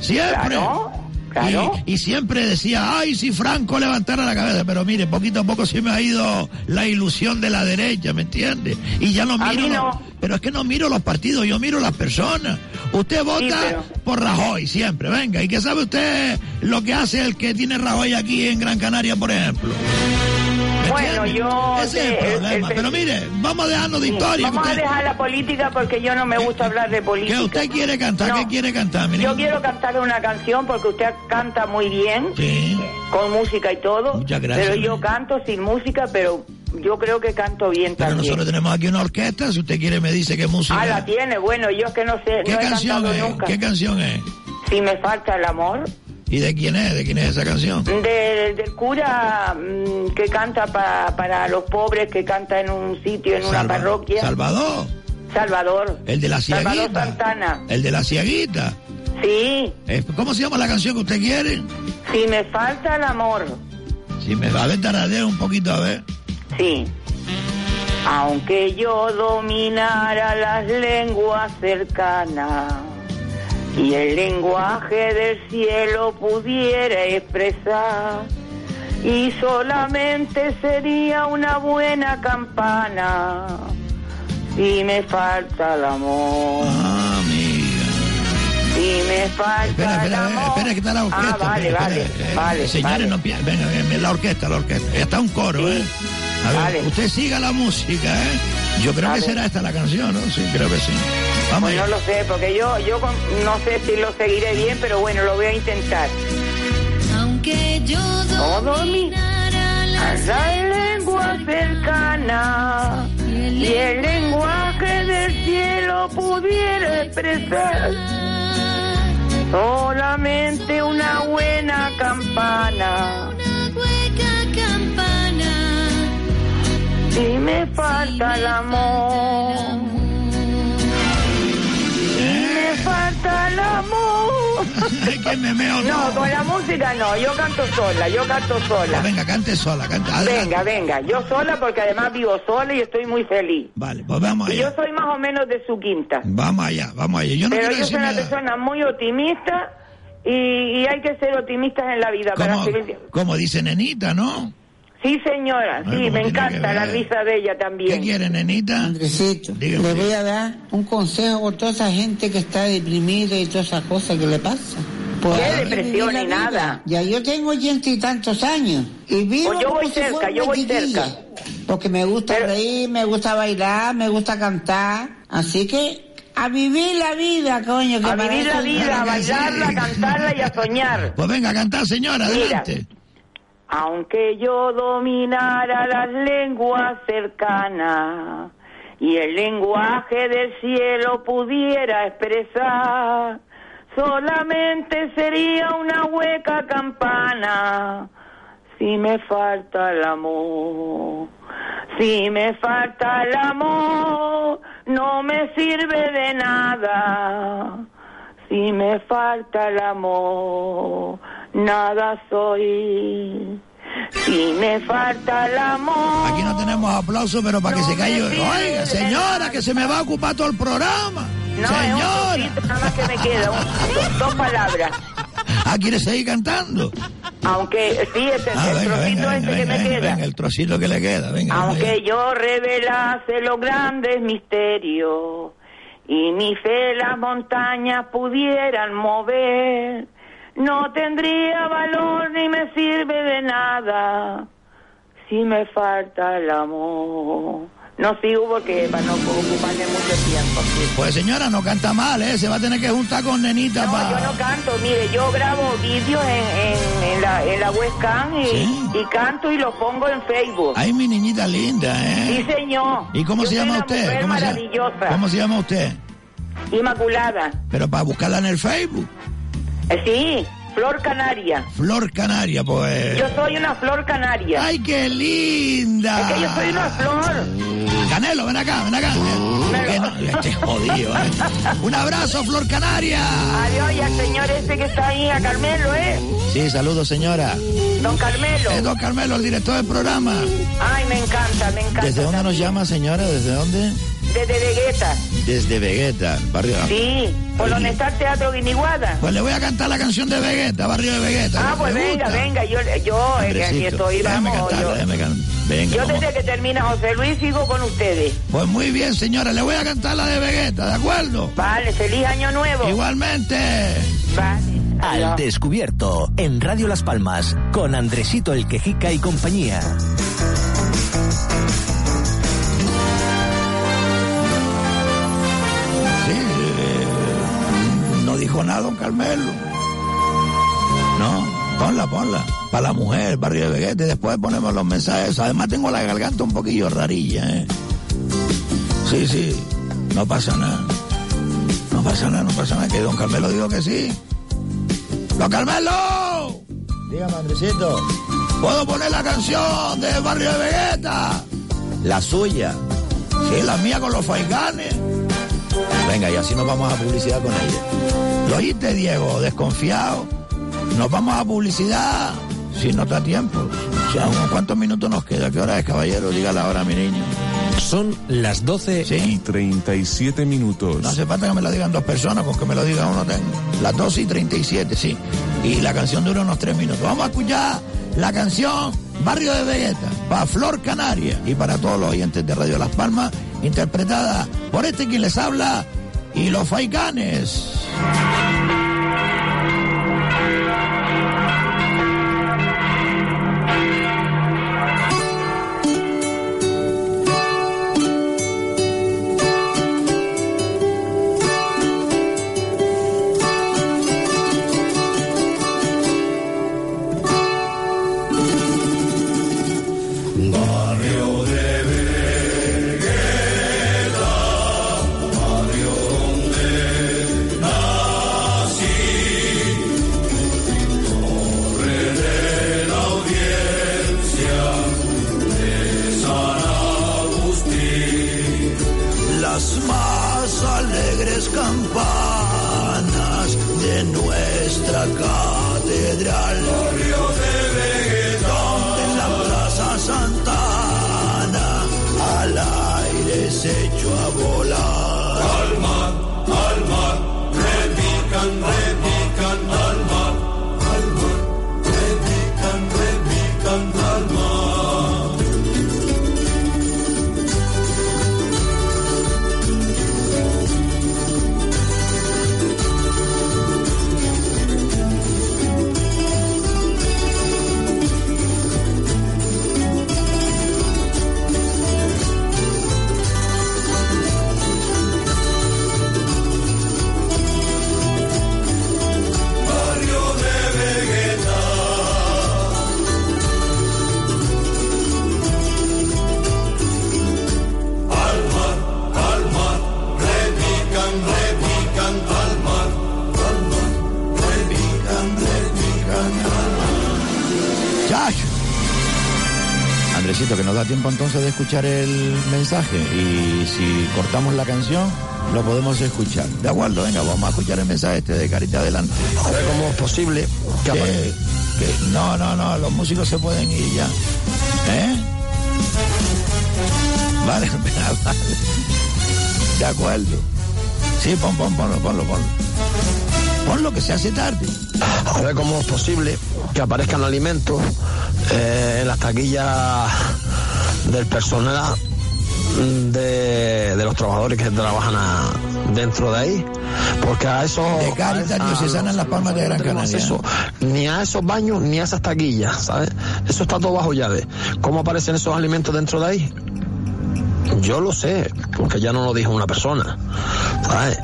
Siempre. Claro, claro. Y, y siempre decía, ay, si Franco levantara la cabeza. Pero mire, poquito a poco se me ha ido la ilusión de la derecha, ¿me entiende? Y ya no miro. mí no. los- pero es que no miro los partidos, yo miro las personas. Usted vota pero- por Rajoy siempre, venga. ¿Y qué sabe usted lo que hace el que tiene Rajoy aquí en Gran Canaria, por ejemplo? ¿Me Bueno, yo... Ese es el problema. el- Pero mire, vamos a dejarnos de historia. Vamos que a usted- dejar la política porque yo no me gusta hablar de política. ¿Qué usted quiere cantar? No. ¿Qué quiere cantar, mi Yo quiero cantarle una canción porque usted canta muy bien, Sí. con música y todo. Muchas gracias, Pero yo canto sin música, pero yo creo que canto bien Pero también. nosotros tenemos aquí una orquesta, si usted quiere me dice qué música. Ah, la tiene, bueno, yo es que no sé, ¿Qué no he canción cantado es? nunca. ¿Qué canción es? Si me falta el amor. ¿Y de quién es? ¿De quién es esa canción? Del, del cura mm, que canta pa- para los pobres, que canta en un sitio, en una parroquia. Salvador, Salvador. el de la Salvador ciaguita. Santana. El de la ciaguita. Sí, Eh, ¿Cómo se llama la canción que usted quiere? si me falta el amor. Si me va a ver un poquito, a ver. Sí. Aunque yo dominara las lenguas cercanas y el lenguaje del cielo pudiera expresar, y solamente sería una buena campana si me falta el amor. Ah, Si me falta Espera, el espera, amor. espera, que está la orquesta. Ah, vale, espera, vale, espera, eh, vale. Señores, vale. no pi- venga, venga, la orquesta, la orquesta. Está un coro, ¿eh? A ver, Vale. usted siga la música, ¿eh? Yo creo Vale. que será esta la canción, ¿no? Sí, creo que sí. Vamos Pues no lo sé, porque yo, yo con- no sé si lo seguiré bien, pero bueno, lo voy a intentar. Aunque yo dominara las La lengua cercana y el lenguaje del cielo pudiera expresar solamente una buena campana. Si me falta el amor, si me falta el amor. Me meo, No, con la música no, yo canto sola, yo canto sola. Venga, cante sola, cante. adelante. Venga, venga, yo sola porque además vivo sola y estoy muy feliz. Vale, pues vamos Y yo allá. soy más o menos de su quinta. Vamos allá, vamos allá. Yo no Pero quiero yo soy una persona muy optimista y, y hay que ser optimistas en la vida para Como, seguir. como dice Nenita, ¿no? Sí, señora, Ay, sí, ¿cómo me encanta la risa de ella ¿Qué también. quiere, Nenita? Andresito, Dígame. le voy a dar un consejo por toda esa gente que está deprimida y todas esas cosas que le pasa. Pues ¿Qué depresión ni nada? Ya yo tengo ochenta y tantos años y vivo Pues yo como voy cerca, yo voy cerca. Porque me gusta reír, me gusta bailar, me gusta cantar. Así que a vivir la vida, coño. Que A vivir la vida, a bailarla, a cantarla y a soñar. Pues venga, a cantar, señora, Mira. adelante. Aunque yo dominara las lenguas cercanas y el lenguaje del cielo pudiera expresar, solamente sería una hueca campana si me falta el amor. Si me falta el amor, no me sirve de nada. Si me falta el amor, nada soy. Si me falta el amor. Aquí no tenemos aplausos, pero para que se calle. Oiga, señora, que se me va a ocupar todo el programa. No, es un señora. nada más que me queda, un- dos palabras. Ah, ¿quiere seguir cantando? Aunque, sí, es el, Ah, el venga, trocito venga, este venga, que me queda. venga, el trocito que le queda, venga. Aunque yo revelase los grandes misterios y mi fe las montañas pudieran mover, no tendría valor ni me sirve de nada si me falta el amor. No sigo porque para no ocuparme mucho tiempo. Pues señora, no canta mal, ¿eh? Se va a tener que juntar con nenita No, para... yo no canto, mire, yo grabo vídeos en, en, en la, en la webcam y, y canto y los pongo en Facebook. Ay, mi niñita linda, ¿eh? Sí, señor. ¿Y cómo Yo se llama usted? ¿Cómo se, maravillosa. ¿Cómo se llama usted? Inmaculada. Pero para buscarla en el Facebook. Eh, sí, Flor Canaria. Flor Canaria, pues... Yo soy una flor canaria. ¡Ay, qué linda! Es que yo soy una flor. Canelo, ven acá, ven acá. Este jodido, ¿eh? Un abrazo, Flor Canaria. Adiós, y al señor ese que está ahí, a Carmelo, ¿eh? Sí, saludos, señora. Don Carmelo. Es don Carmelo, el director del programa. Ay, me encanta, me encanta. ¿Desde dónde nos llama, señora? ¿Desde dónde? Desde Vegeta. Desde Vegeta, barrio. Sí, por donde está el Teatro Guiniguada. Pues le voy a cantar la canción de Vegeta, barrio de Vegeta. Ah, pues ¿Le venga, gusta? venga, yo, yo eh, aquí estoy, déjame vamos. cantarla, Yo, can- Venga, yo vamos. desde que termina José Luis sigo con ustedes. Pues muy bien, señora, le voy a cantar la de Vegeta, ¿de acuerdo? Vale, feliz año nuevo. Igualmente. Vale. Al descubierto, en Radio Las Palmas, con Andresito el Quejica y compañía. Nada don Carmelo. No, ponla, ponla. Para la mujer, barrio de Vegeta, y después ponemos los mensajes. Además tengo la garganta un poquillo rarilla, ¿eh? Sí, sí, no pasa nada. No pasa nada, no pasa nada. Que don Carmelo dijo que sí. ¡Don Carmelo! Dígame, Andresito. ¿Puedo poner la canción de Barrio de Vegeta? La suya. Sí, la mía con los faiganes. Venga, y así nos vamos a publicidad con ella. ¿Lo oíste, Diego? Desconfiado. Nos vamos a publicidad si no está tiempo. O sea, ¿unos ¿cuántos minutos nos queda? ¿Qué hora es, caballero? Diga la hora, mi niño. Son las 12 y 37 minutos. No hace falta que me lo digan dos personas, con que me lo diga uno tengo. Las 12 y 37, sí. Y la canción dura unos tres minutos. Vamos a escuchar la canción Barrio de Vegeta, para Flor Canaria y para todos los oyentes de Radio Las Palmas, interpretada por este quien les habla y los faicanes. Tiempo entonces de escuchar el mensaje y si cortamos la canción, lo podemos escuchar. De acuerdo, venga, vamos a escuchar el mensaje este de Carita Adelante. A ver cómo es posible que Que- que- no, no, no, los músicos se pueden ir ya. ¿Eh? Vale, vale. De acuerdo. Sí, pon, pon, ponlo, ponlo, ponlo. Ponlo que se hace tarde. A ver cómo es posible que aparezcan alimentos eh, en las taquillas del personal mm, de, de los trabajadores que trabajan a- dentro de ahí. Porque a esos... De Las Palmas de Gran Canaria. acceso ni a esos baños ni a esas taquillas, ¿sabes? Eso está todo bajo llave. ¿Cómo aparecen esos alimentos dentro de ahí? Yo lo sé, porque ya no lo dijo una persona, ¿sabes?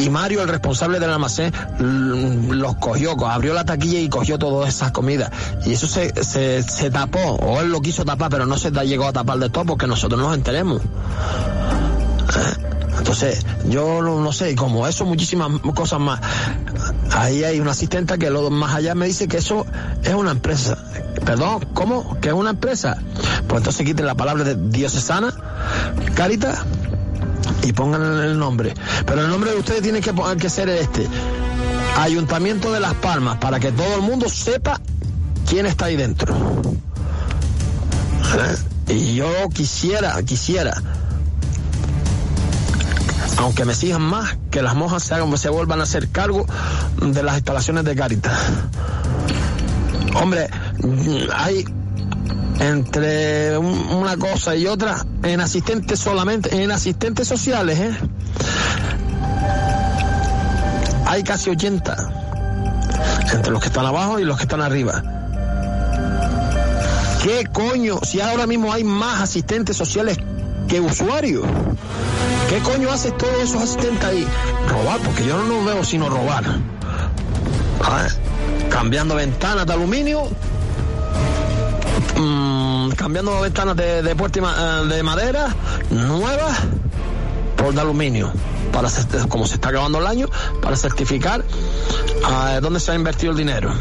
Y Mario, el responsable del almacén, los cogió, co- abrió la taquilla y cogió todas esas comidas. Y eso se, se, se tapó, o él lo quiso tapar, pero no se llegó a tapar de todo porque nosotros nos enteremos. ¿Eh? Entonces, yo no, no sé, como eso, muchísimas cosas más. Ahí hay una asistente que lo más allá me dice que eso es una empresa. Perdón, ¿cómo? ¿Que es una empresa? Pues entonces quiten la palabra de diocesana, Caritas, y pongan el nombre. Pero el nombre de ustedes tiene que, poner- que ser este. Ayuntamiento de Las Palmas, para que todo el mundo sepa quién está ahí dentro. Y yo quisiera, quisiera, aunque me exijan más, que las monjas se, hagan, se vuelvan a hacer cargo de las instalaciones de Caritas. Hombre, hay entre un- una cosa y otra en asistentes solamente, en asistentes sociales, ¿eh? Hay casi 80 entre los que están abajo y los que están arriba. ¿Qué coño? Si ahora mismo hay más asistentes sociales que usuarios. ¿Qué coño hace todos esos asistentes ahí? Robar, porque yo no los veo sino robar. Ah, Cambiando ventanas de aluminio, mm, cambiando ventanas de, de puerta eh, de madera nuevas por de aluminio. Para como se está acabando el año, para certificar ah, dónde se ha invertido el dinero.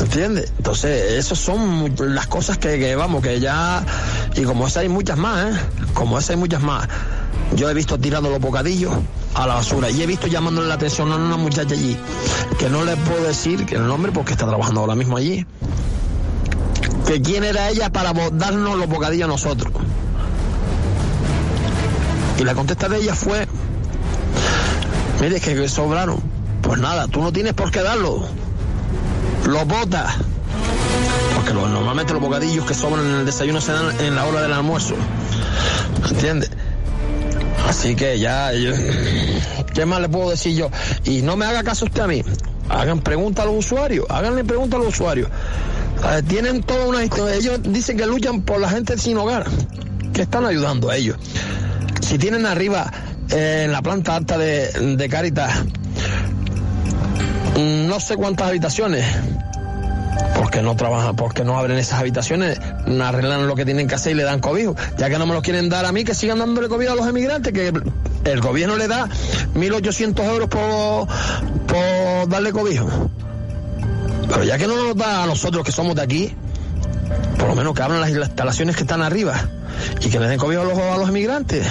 ¿Entiendes? Entonces, esas son las cosas que, que, vamos, que ya. Y como esas hay muchas más, ¿eh? Como esas hay muchas más. Yo he visto tirando los bocadillos a la basura y he visto llamándole la atención a una muchacha allí, que no le puedo decir que el nombre porque está trabajando ahora mismo allí. Que quién era ella para darnos los bocadillos a nosotros. Y la contesta de ella fue, mire, que sobraron. Pues nada, tú no tienes por qué darlo. Los botas. Porque normalmente los bocadillos que sobran en el desayuno se dan en la hora del almuerzo. ¿Entiendes? Así que ya, ¿qué más le puedo decir yo? Y no me haga caso usted a mí. Hagan preguntas a los usuarios, háganle preguntas a los usuarios. Eh, tienen toda una historia. Ellos dicen que luchan por la gente sin hogar, que están ayudando a ellos. Si tienen arriba, eh, en la planta alta de, de Caritas, mm, no sé cuántas habitaciones, porque no trabajan, porque no abren esas habitaciones, arreglan lo que tienen que hacer y le dan cobijo. Ya que no me lo quieren dar a mí, que sigan dándole cobijo a los emigrantes, que el gobierno le da 1.800 euros por, por darle cobijo. Pero ya que no nos da a nosotros que somos de aquí, por lo menos que abran las instalaciones que están arriba y que le den cobijo a los, emigrantes.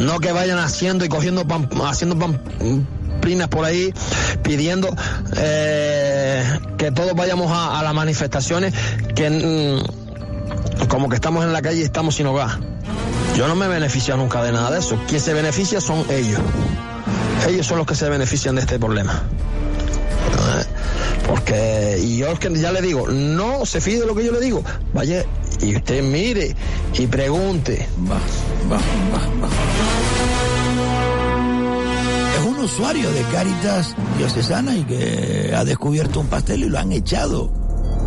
No que vayan haciendo y cogiendo pam- haciendo pamplinas por ahí pidiendo eh, que todos vayamos a, a las manifestaciones que mm, como que estamos en la calle y estamos sin hogar. Yo no me beneficio nunca de nada de eso. Quien se beneficia son ellos. Ellos son los que se benefician de este problema. ¿Eh? Porque, y yo ya le digo, no se fíe de lo que yo le digo. Vaya y usted mire y pregunte. Es un usuario de Cáritas Diocesana y que ha descubierto un pastel y lo han echado.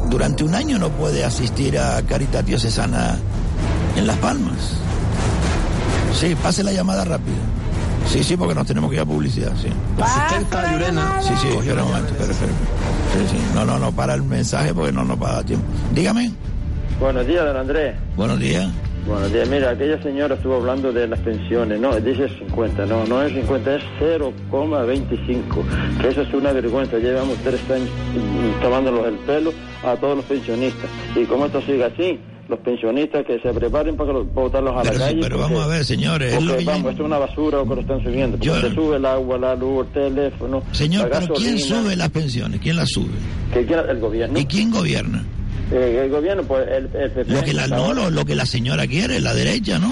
Durante un año no puede asistir a Cáritas Diocesana en Las Palmas. Sí, pase la llamada rápida. Sí, sí, porque nos tenemos que ir a publicidad, sí. La asistenta Llurena. Sí, sí, espera un momento, espera, espera. Sí, sí. No, no, no para el mensaje porque no nos va a dar tiempo. Dígame. Buenos días, don Andrés. Buenos días. Bueno, di- mira, aquella señora estuvo hablando de las pensiones, no, dice 50, no, no es 50, es 0,25, que eso es una vergüenza, llevamos tres años tomándolos el pelo a todos los pensionistas, y como esto sigue así, los pensionistas que se preparen para, botarlos a Pero la calle. pero porque- vamos a ver, señores, es Porque, vamos, esto es una basura lo que lo están subiendo, porque se sube el agua, la luz, el teléfono, Señor, la pero ¿quién sube las pensiones? ¿Quién las sube? que el gobierno. ¿Y quién gobierna? Eh, el gobierno, pues el, el PP. Lo que la, no, lo, lo que la señora quiere, la derecha, ¿no?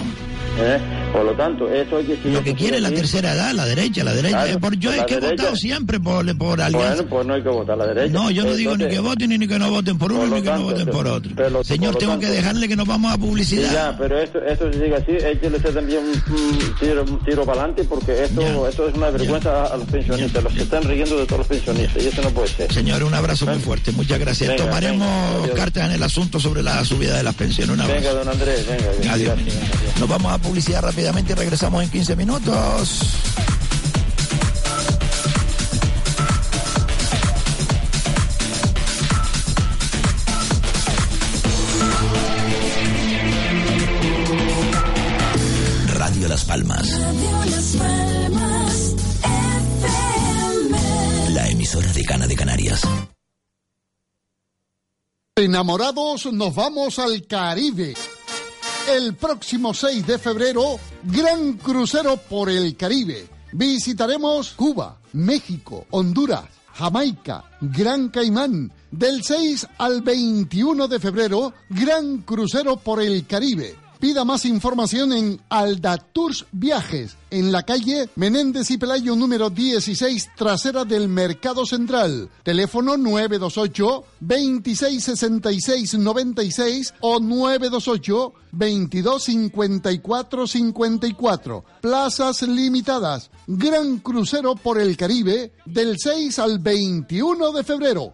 ¿eh? Por lo tanto, eso hay que seguir Lo que quiere es la tercera edad, la derecha, la derecha. Claro, por, yo es que he derecha. votado siempre por, por alianza. Bueno, pues no hay que votar la derecha. No, yo no digo ni que voten ni que no voten por uno por ni que no voten por otro. pero- Señor, por tengo tanto- que dejarle que nos vamos a publicidad. ya, pero esto, esto si sigue así, échale usted también un, tiro, un tiro para adelante porque esto, esto es una vergüenza a, a los pensionistas, los que están riendo de todos los pensionistas y eso no puede ser. Señor, un abrazo muy fuerte, muchas gracias. Venga, Tomaremos venga, cartas en el asunto sobre la subida de las pensiones. Un abrazo. Venga, don Andrés, venga. Adiós. gracias. Nos vamos a publicidad rápidamente y regresamos en 15 minutos. Radio Las Palmas, la emisora de Cana de Canarias. Enamorados, nos vamos al Caribe. El próximo 6 de febrero, gran crucero por el Caribe. Visitaremos Cuba, México, Honduras, Jamaica, Gran Caimán. Del 6 al 21 de febrero, gran crucero por el Caribe. Pida más información en Alda Tours Viajes, en la calle Menéndez y Pelayo número 16, trasera del Mercado Central. Teléfono 928 2666 96 o 928 2254 54. Plazas limitadas. Gran crucero por el Caribe del 6 al 21 de febrero.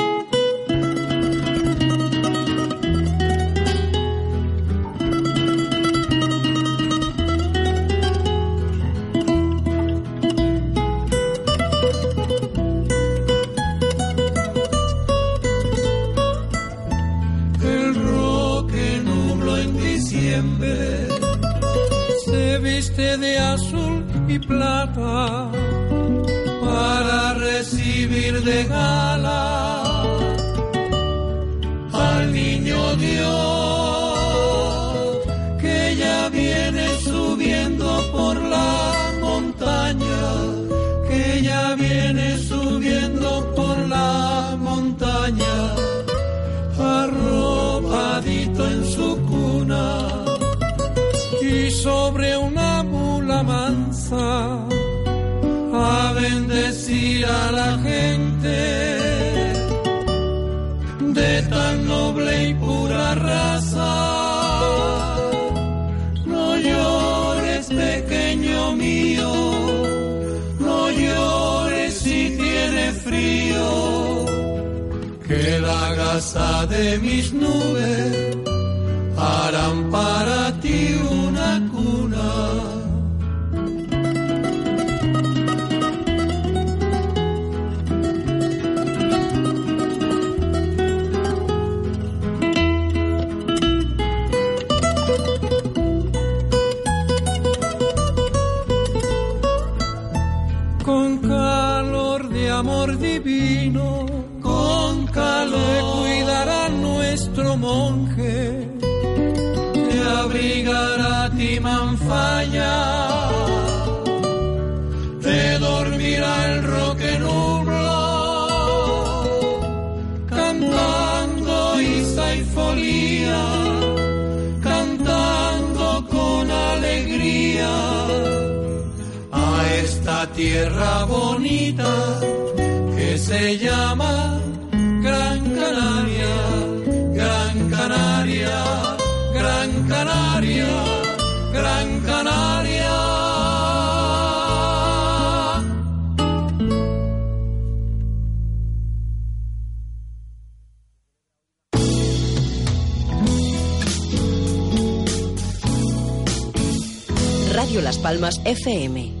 De azul y plata para recibir de gala a bendecir a la gente de tan noble y pura raza. No llores, pequeño mío, no llores si tiene frío que la gasa de mis nubes harán para ti tierra bonita que se llama Gran Canaria, Gran Canaria, Gran Canaria, Gran Canaria. Radio Las Palmas FM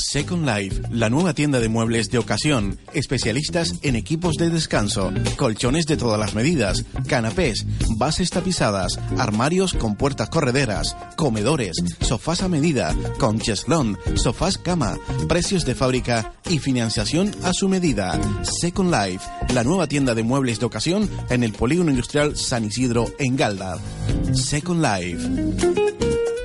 Second Life, la nueva tienda de muebles de ocasión, especialistas en equipos de descanso, colchones de todas las medidas, canapés, bases tapizadas, armarios con puertas correderas, comedores, sofás a medida, con cheslón, sofás cama, precios de fábrica y financiación a su medida. Second Life, la nueva tienda de muebles de ocasión en el Polígono Industrial San Isidro en Galda. Second Life.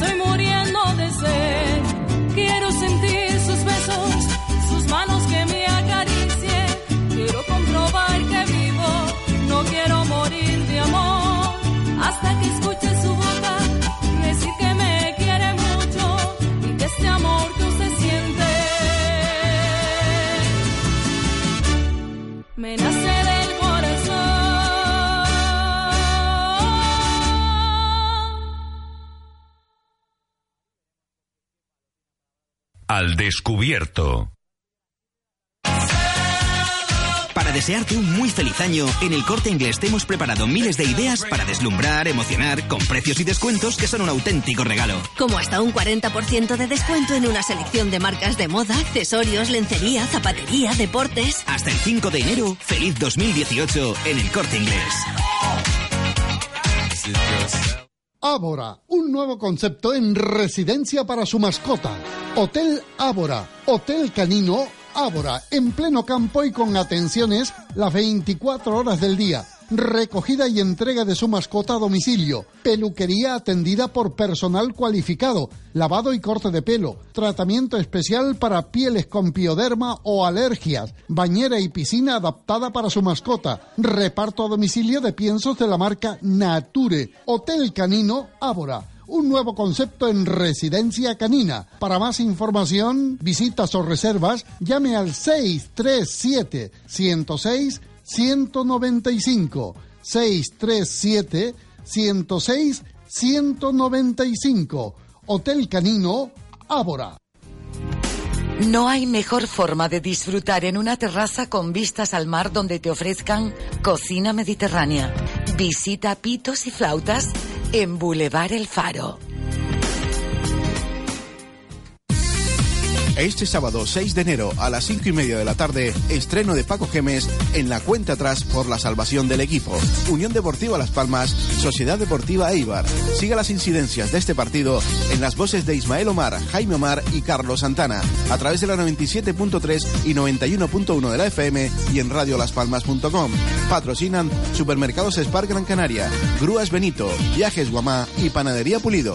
Me estoy descubierto. Para desearte un muy feliz año, en el Corte Inglés te hemos preparado miles de ideas para deslumbrar, emocionar, con precios y descuentos que son un auténtico regalo. Como hasta un 40% de descuento en una selección de marcas de moda, accesorios, lencería, zapatería, deportes. Hasta el 5 de enero, feliz 2018 en el Corte Inglés. Ábora, un nuevo concepto en residencia para su mascota. Hotel Ábora, Hotel Canino Ábora, en pleno campo y con atenciones las 24 horas del día. Recogida y entrega de su mascota a domicilio. Peluquería atendida por personal cualificado. Lavado y corte de pelo. Tratamiento especial para pieles con pioderma o alergias. Bañera y piscina adaptada para su mascota. Reparto a domicilio de piensos de la marca Nature. Hotel Canino Ábora un nuevo concepto en residencia canina. Para más información, visitas o reservas, llame al 637 106 195 637 106 195 Hotel Canino Ábora. No hay mejor forma de disfrutar en una terraza con vistas al mar donde te ofrezcan cocina mediterránea. Visita Pitos y Flautas en Boulevard El Faro. Este sábado 6 de enero a las 5 y media de la tarde, estreno de Paco Gemes en la cuenta atrás por la salvación del equipo. Unión Deportiva Las Palmas, Sociedad Deportiva Eibar. Siga las incidencias de este partido en las voces de Ismael Omar, Jaime Omar y Carlos Santana, a través de la 97.3 y 91.1 de la FM y en radiolaspalmas.com. Patrocinan Supermercados Spar Gran Canaria, Grúas Benito, Viajes Guamá y Panadería Pulido.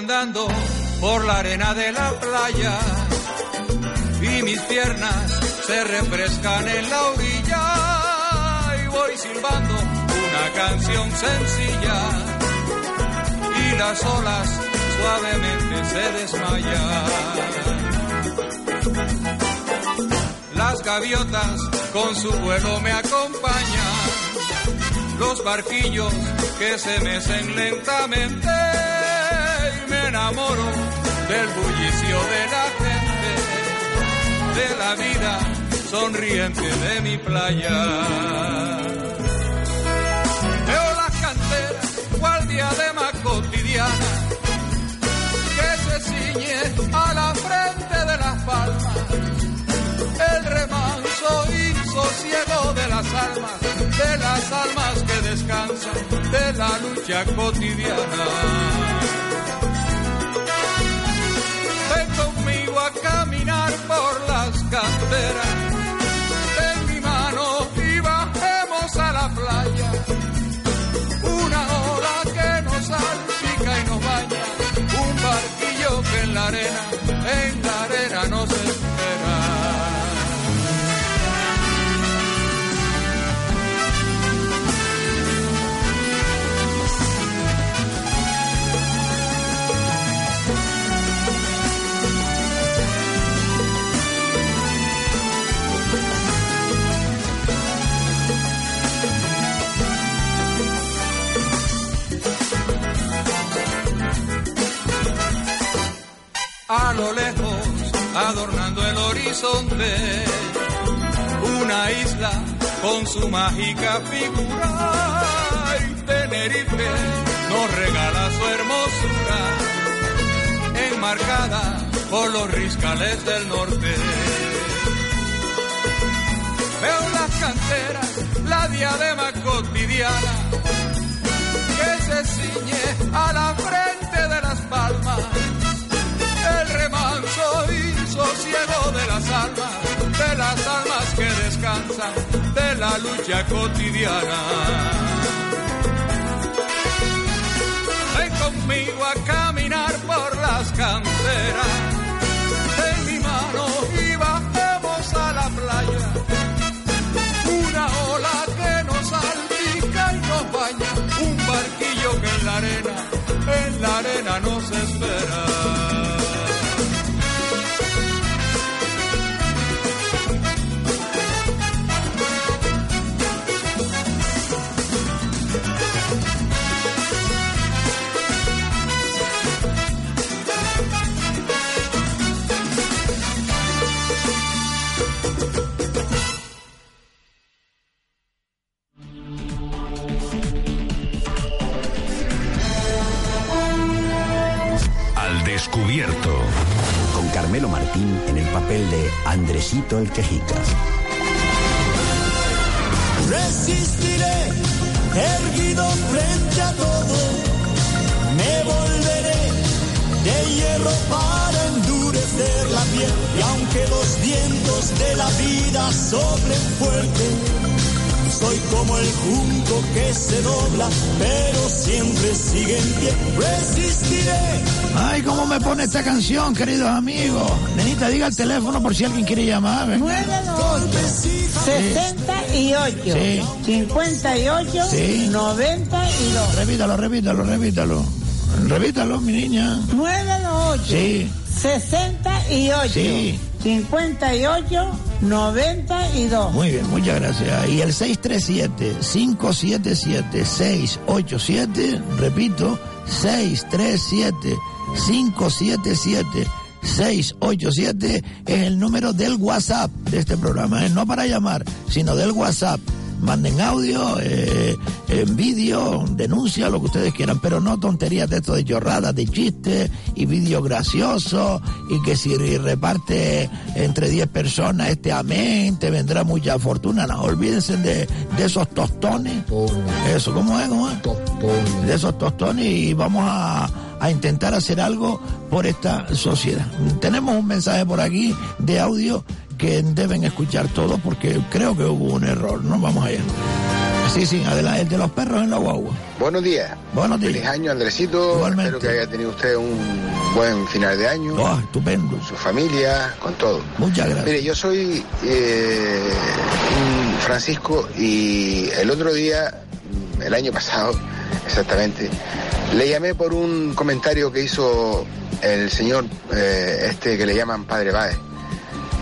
Andando por la arena de la playa y mis piernas se refrescan en la orilla y voy silbando una canción sencilla y las olas suavemente se desmayan. Las gaviotas con su vuelo me acompañan, los barquillos que se mecen lentamente enamoro del bullicio de la gente, de la vida sonriente de mi playa. Veo las canteras, cual diadema cotidiana, que se ciñe a la frente de las palmas, el remanso y sosiego de las almas, de las almas que descansan de la lucha cotidiana. Caminar por las canteras, a lo lejos, adornando el horizonte, una isla con su mágica figura. Y Tenerife nos regala su hermosura, enmarcada por los riscales del norte. Veo las canteras, la diadema cotidiana, que se ciñe a la frente de las palmas sosiego de las almas, de las almas que descansan de la lucha cotidiana. El Quejica. Resistiré, erguido frente a todo. Me volveré de hierro para endurecer la piel. Y aunque los vientos de la vida soplen fuerte, soy como el junco que se dobla, pero siempre sigue en pie. Resistiré. Ay, cómo me pone esta canción, queridos amigos. Nenita, diga el teléfono por si alguien quiere llamar. venga. 68, Sí. 58, Sí. 92. Repítalo, repítalo, repítalo. Repítalo, mi niña. 98, Sí. 68, Sí. 58, 92. Muy bien, muchas gracias. Y el 637-577-687, repito, 637-577-687 es el número del WhatsApp de este programa. ¿eh? No para llamar, sino del WhatsApp. Manden audio, eh, en vídeo, denuncia, lo que ustedes quieran, pero no tonterías de esto de chorradas, de chistes y vídeos graciosos y que si reparte entre 10 personas este amén, te vendrá mucha fortuna. No, olvídense de, de esos tostones. Eso, ¿cómo es? ¿Cómo es? De esos tostones y vamos a, a intentar hacer algo por esta sociedad. Tenemos un mensaje por aquí de audio que deben escuchar todos porque creo que hubo un error. No vamos allá. Sí, sí, adelante, el de los perros en la guagua. Buenos días. Buenos días. Feliz año, Andresito. Igualmente. Espero que haya tenido usted un buen final de año. Oh, estupendo. Con su familia, con todo. Muchas gracias. Mire, yo soy eh, Francisco y el otro día, mm, el año pasado, exactamente, le llamé por un comentario que hizo el señor eh, este que le llaman Padre Báez.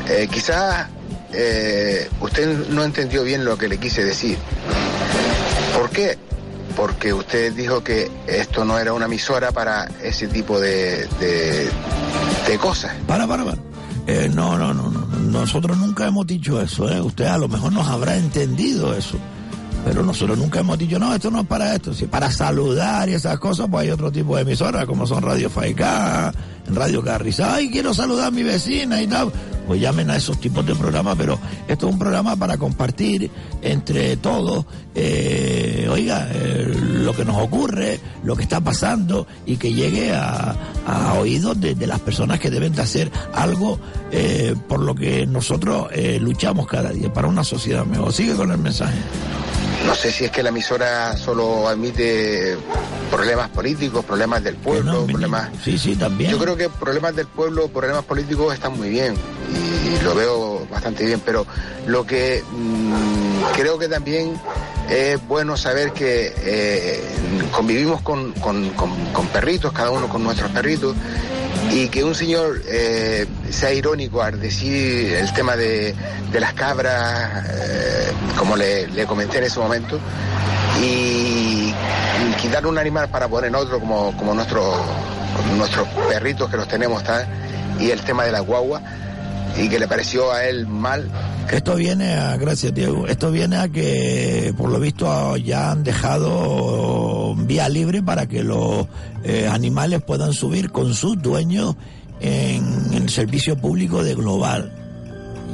Eh, quizás eh, usted no entendió bien lo que le quise decir. ¿Por qué? Porque usted dijo que esto no era una emisora para ese tipo de, de, de cosas. Para, para, para. Eh, no, no, no, no. Nosotros nunca hemos dicho eso, ¿eh? Usted a lo mejor nos habrá entendido eso. Pero nosotros nunca hemos dicho, no, esto no es para esto. Si para saludar y esas cosas, pues hay otro tipo de emisoras, como son Radio Faicá, Radio Carrizal. Ay, quiero saludar a mi vecina y tal. Pues llamen a esos tipos de programas, pero esto es un programa para compartir entre todos, eh, oiga, eh, lo que nos ocurre, lo que está pasando y que llegue a, oídos de, las personas que deben de hacer algo eh, por lo que nosotros luchamos cada día, para una sociedad mejor. Sigue con el mensaje. No sé si es que la emisora solo admite problemas políticos, problemas del pueblo, problemas... Sí, sí, también. Yo creo que problemas del pueblo, problemas políticos están muy bien y lo veo bastante bien, pero lo que mm, creo que también es bueno saber que eh, convivimos con, con- con- con perritos, cada uno con nuestros perritos, y que un señor eh, sea irónico al decir el tema de, de las cabras, eh, como le, le comenté en ese momento, y, quitar un animal para poner otro como, como nuestros nuestros perritos que los tenemos, ¿tá? y el tema de la guagua, y que le pareció a él mal. Esto viene a, gracias Diego, esto viene a que por lo visto ya han dejado vía libre para que los eh, animales puedan subir con sus dueños en, el servicio público de Global.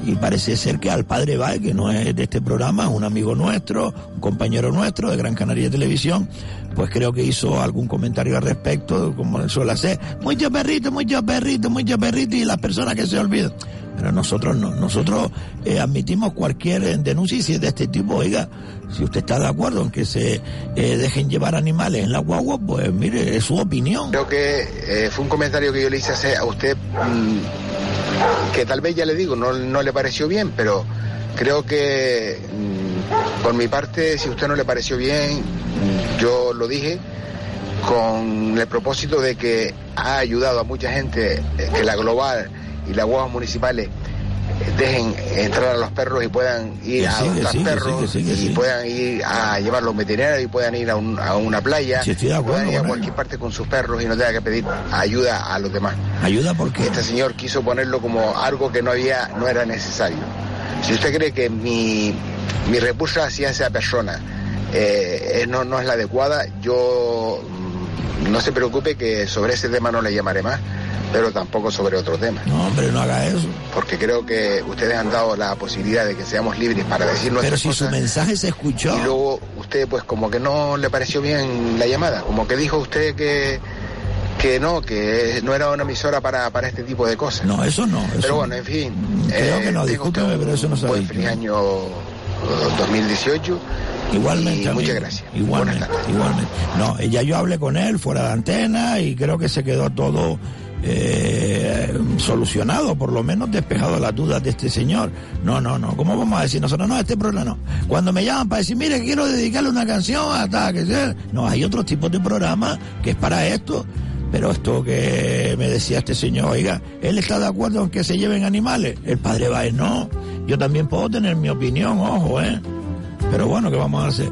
Y parece ser que al padre Val, que no es de este programa, es un amigo nuestro, un compañero nuestro de Gran Canaria Televisión, pues creo que hizo algún comentario al respecto, como suele hacer. Muchos perritos, muchos perritos, muchos perritos, y las personas que se olvidan. Pero nosotros no, nosotros eh, admitimos cualquier eh, denuncia y si es de este tipo, oiga, si usted está de acuerdo en que se eh, dejen llevar animales en la guagua, pues mire, es su opinión. Creo que fue un comentario que yo le hice hacer a usted, mm, que tal vez ya le digo, no, no le pareció bien, pero creo que mm, por mi parte, si a usted no le pareció bien, yo lo dije con el propósito de que ha ayudado a mucha gente eh, que la global y las guaguas municipales dejen entrar a los perros y puedan ir Que a sí, adoptar sí, perros sí, y puedan ir a llevarlos a un veterinario y puedan ir a, un- a una playa acuerdo puedan ir a cualquier parte con sus perros y no tenga que pedir ayuda a los demás. Ayuda porque Este señor quiso ponerlo como algo que no había, no era necesario. Si usted cree que mi, mi repulsa hacia esa persona eh, eh, no, no es la adecuada, yo no se preocupe que sobre ese tema no le llamaré más, pero tampoco sobre otro tema. No, hombre, no haga eso. Porque creo que ustedes han dado la posibilidad de que seamos libres para decir Pero nuestras si su cosas. mensaje se escuchó. Y luego usted pues como que no le pareció bien la llamada, como que dijo usted que que no, que no era una emisora para, para este tipo de cosas. No, eso no. eso Pero no. bueno, en fin. Creo eh, que no, tengo discúlpeme, pero eso no se buen feliz año eh, 2018. Igualmente, Y muchas gracias. Igualmente, igualmente. No, ya yo hablé con él fuera de antena y creo que se quedó todo eh, solucionado, por lo menos despejado las dudas de este señor. No, no, no. ¿Cómo vamos a decir nosotros? No, este programa no. Cuando me llaman para decir, mire, quiero dedicarle una canción hasta que sea. No, hay otros tipos de programas que es para esto. Pero esto que me decía este señor, oiga, él está de acuerdo en que se lleven animales. El padre Baez no. Yo también puedo tener mi opinión, ojo, ¿eh? Pero bueno, ¿qué vamos a hacer?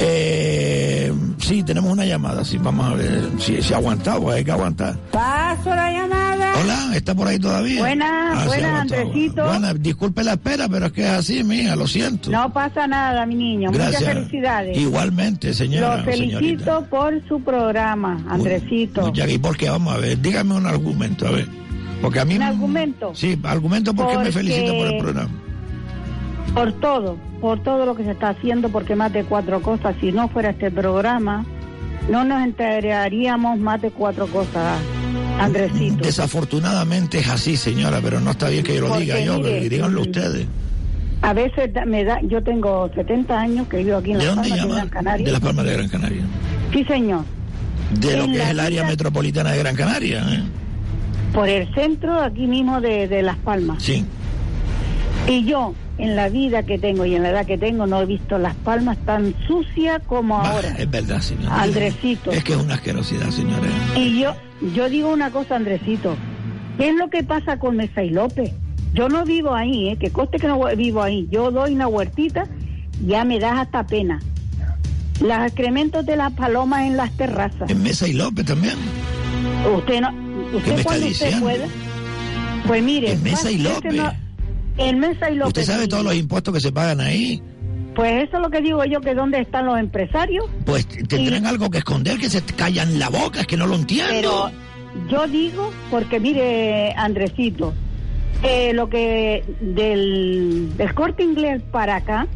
Eh, sí, tenemos una llamada, sí, vamos a ver si se ha aguantado, pues hay que aguantar. Paso la llamada. Hola, ¿está por ahí todavía? Buenas, Ah, sí, buenas. Andresito. Buenas, disculpe la espera, pero es que es así, mija, lo siento. No pasa nada, mi niño. Gracias. Muchas felicidades. Igualmente, señora. Lo felicito señorita. por su programa, Andresito. Muchas- ¿Y por qué? Vamos a ver, dígame un argumento, a ver. Porque a mí... ¿Un argumento? Sí, argumento por qué me Porque- felicita por el programa. Por todo, por todo lo que se está haciendo, porque más de cuatro cosas, si no fuera este programa, no nos enteraríamos más de cuatro cosas, Andresito. Desafortunadamente es así, señora, pero no está bien que yo lo Porque diga yo, mire, que díganlo ustedes. A veces me da, yo tengo 70 años que vivo aquí en ¿De Las Palmas de? Gran Canaria. De las Palmas de Gran Canaria. Sí, señor. De lo que es el área metropolitana de Gran Canaria. ¿eh? Por el centro aquí mismo de, de Las Palmas. Sí. Y yo, en la vida que tengo y en la edad que tengo, no he visto Las Palmas tan sucia como ahora. Es verdad, señora. Andresito. Es que es una asquerosidad, señora. Y yo, yo digo una cosa, Andresito. ¿Qué es lo que pasa con Mesa y López? Yo no vivo ahí, ¿eh? que coste que no vivo ahí. Yo doy una huertita, ya me das hasta pena. Los excrementos de las palomas en las terrazas. En Mesa y López también. Usted no, ¿Qué me usted está cuando usted pueda. Pues mire, En Mesa y López. no- en Mesa y López. Usted sabe todos los impuestos que se pagan ahí. Pues eso es lo que digo yo, que dónde están los empresarios. Pues tendrán algo que esconder, que se callan la boca, es que no lo entiendo. Pero yo digo, porque mire, Andresito, eh, lo que del, del corte inglés para acá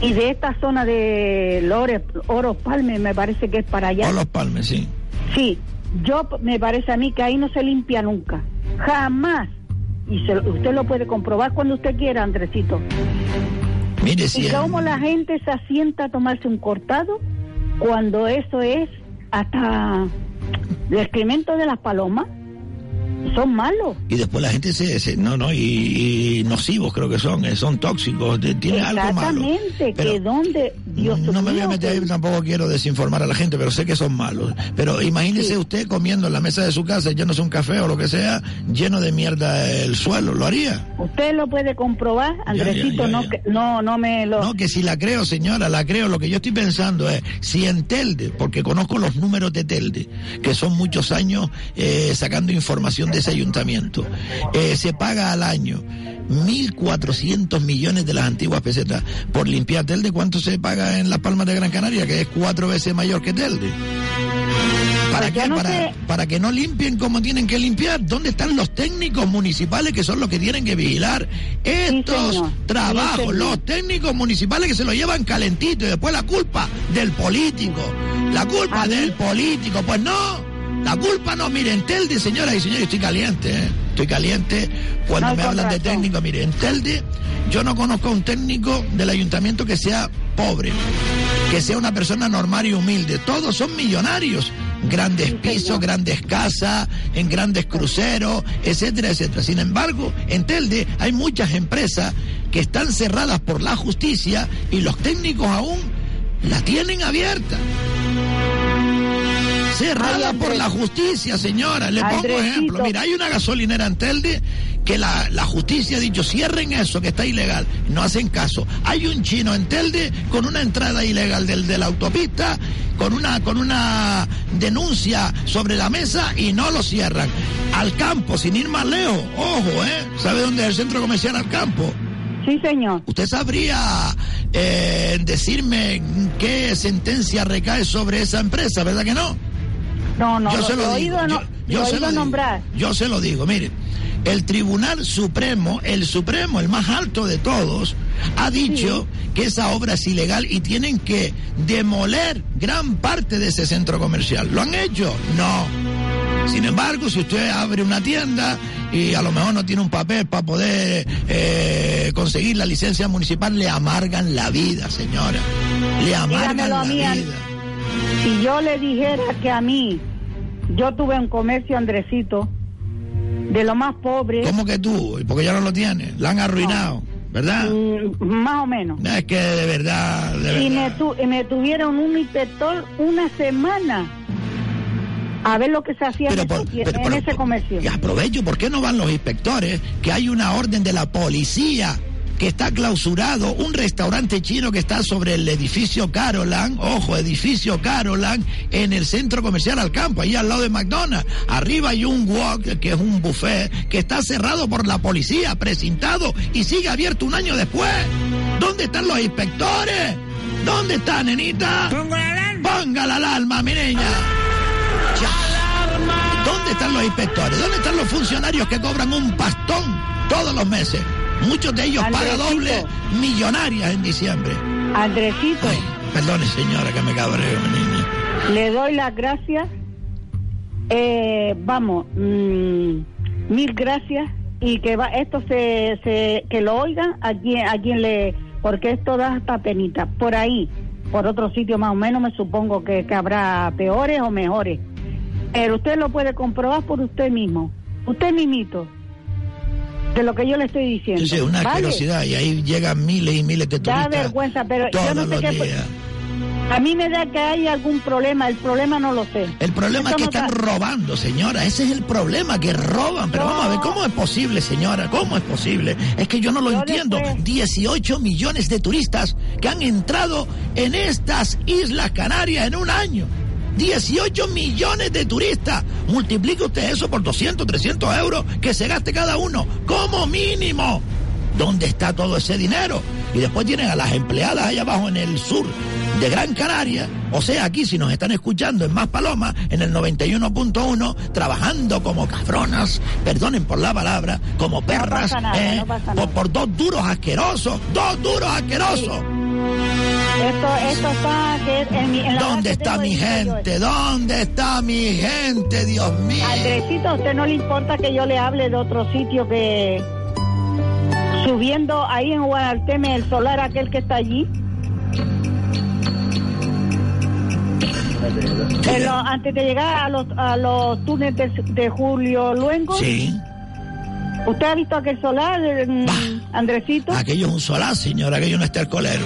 y de esta zona de Lores, Oro Palme, me parece que es para allá. O los palmes, sí. Sí, yo me parece a mí que ahí no se limpia nunca, jamás. Y se- usted lo puede comprobar cuando usted quiera, Andresito. Mire, ¿Y si en- cómo la gente se asienta a tomarse un cortado cuando eso es hasta el excremento de las palomas? Son malos. Y después la gente se... se- no, no, y, y nocivos creo que son, eh, son tóxicos, tiene algo malo. Exactamente, que donde Dios No me voy a meter ahí, que- tampoco quiero desinformar a la gente, pero sé que son malos. Pero imagínese usted comiendo en la mesa de su casa, llenos un café o lo que sea, lleno de mierda el suelo, ¿lo haría? Usted lo puede comprobar, Andresito, ya, no, ya. que- no, no me lo... No, que si la creo, señora, la creo. Lo que yo estoy pensando es, si en Telde, porque conozco los números de Telde, que son muchos años eh, sacando información de ese ayuntamiento, eh, se paga al año 1.400 millones de las antiguas pesetas por limpiar Telde. ¿Cuánto se paga en Las Palmas de Gran Canaria? Que es cuatro veces mayor que Telde. ¿Para Pues qué? no para, sé. para que no limpien como tienen que limpiar. ¿Dónde están los técnicos municipales que son los que tienen que vigilar estos trabajos? Sí, los técnicos municipales que se lo llevan calentito y después la culpa del político. La culpa del político. Pues no. La culpa no, miren, Telde, señoras y señores, estoy caliente, ¿eh? estoy caliente cuando No, me hablan de técnico. Miren, en Telde yo no conozco a un técnico del ayuntamiento que sea pobre, que sea una persona normal y humilde. Todos son millonarios. Grandes pisos, grandes casas, en grandes cruceros, etcétera, etcétera. Sin embargo, en Telde hay muchas empresas que están cerradas por la justicia y los técnicos aún la tienen abierta. Cerrada por la justicia, señora. Le pongo ejemplo. Mira, hay una gasolinera en Telde que la, la justicia ha dicho, cierren eso, que está ilegal. No hacen caso. Hay un chino en Telde con una entrada ilegal del, de la autopista, con una, con una denuncia sobre la mesa y no lo cierran. Al campo, sin ir más lejos. Ojo, ¿eh? ¿Sabe dónde es el centro comercial al campo? Sí, señor. ¿Usted sabría eh, decirme qué sentencia recae sobre esa empresa, verdad que no? No, no, yo se lo digo. no- yo, se lo digo. nombrar. Yo se lo digo, mire. El Tribunal Supremo, el Supremo, el más alto de todos, ha dicho que esa obra es ilegal y tienen que demoler gran parte de ese centro comercial. ¿Lo han hecho? No. Sin embargo, si usted abre una tienda y a lo mejor no tiene un papel para poder eh, conseguir la licencia municipal, le amargan la vida, señora. Le amargan Dígamelo la a mí, vida. Si yo le dijera que a mí, yo tuve un comercio, Andresito, de lo más pobre. ¿Cómo que tú? Porque ya no lo tiene. La han arruinado, ¿verdad? Mm, más o menos. Es que de verdad, de Y me, tu- y me tuvieron un inspector una semana a ver lo que se hacía en, por- ese- pero- en pero- ese comercio. Y aprovecho, ¿por qué no van los inspectores? Que hay una orden de la policía que está clausurado, un restaurante chino que está sobre el edificio Carolan, ojo, edificio Carolan, en el centro comercial al campo, ahí al lado de McDonald's. Arriba hay un wok, que es un buffet, que está cerrado por la policía, precintado, y sigue abierto un año después. ¿Dónde están los inspectores? ¿Dónde está, nenita? Ponga la alarma, mi niña. ¿Dónde están los inspectores? ¿Dónde están los funcionarios que cobran un pastón todos los meses? Muchos de ellos Andresito. doble millonarias en diciembre. Andresito, Perdone, señora, que me cabreo, niña. le doy las gracias. Eh, vamos, mm, mil gracias y que va esto se, se que lo oigan a quien a quien le porque esto da hasta penita por ahí por otro sitio más o menos me supongo que, que habrá peores o mejores pero usted lo puede comprobar por usted mismo usted mismito de lo que yo le estoy diciendo Sí, sí, una ¿vale? asquerosidad y ahí llegan miles y miles de da turistas vergüenza pero yo todos no sé los qué días. a mí me da que hay algún problema el problema no lo sé El problema es que no están robando, señora. Ese es el problema, que roban. Pero vamos a ver, ¿cómo es posible, señora? ¿Cómo es posible? Es que yo no lo Yo entiendo. después- 18 millones de turistas que han entrado en estas Islas Canarias en un año. 18 millones de turistas. Multiplique usted eso por 200, 300 euros que se gaste cada uno, como mínimo. ¿Dónde está todo ese dinero? Y después tienen a las empleadas allá abajo en el sur de Gran Canaria, o sea, aquí si nos están escuchando en Más Palomas, en el 91.1, trabajando como cabronas, perdonen por la palabra, como perras, nada, ¿eh? no por, dos duros asquerosos, dos duros asquerosos. Esto, esto está que en mi, en la ¿Dónde está mi gente? ¿Dónde está mi gente, Dios mío? Andresito, ¿a usted no le importa que yo le hable de otro sitio que subiendo ahí en Guadalteme el solar aquel que está allí? Lo- antes de llegar a los, a los túneles de, de Julio Luengo. Sí. ¿Usted ha visto aquel solar, Andresito? Aquello es un solar, señora, aquello no está el colero.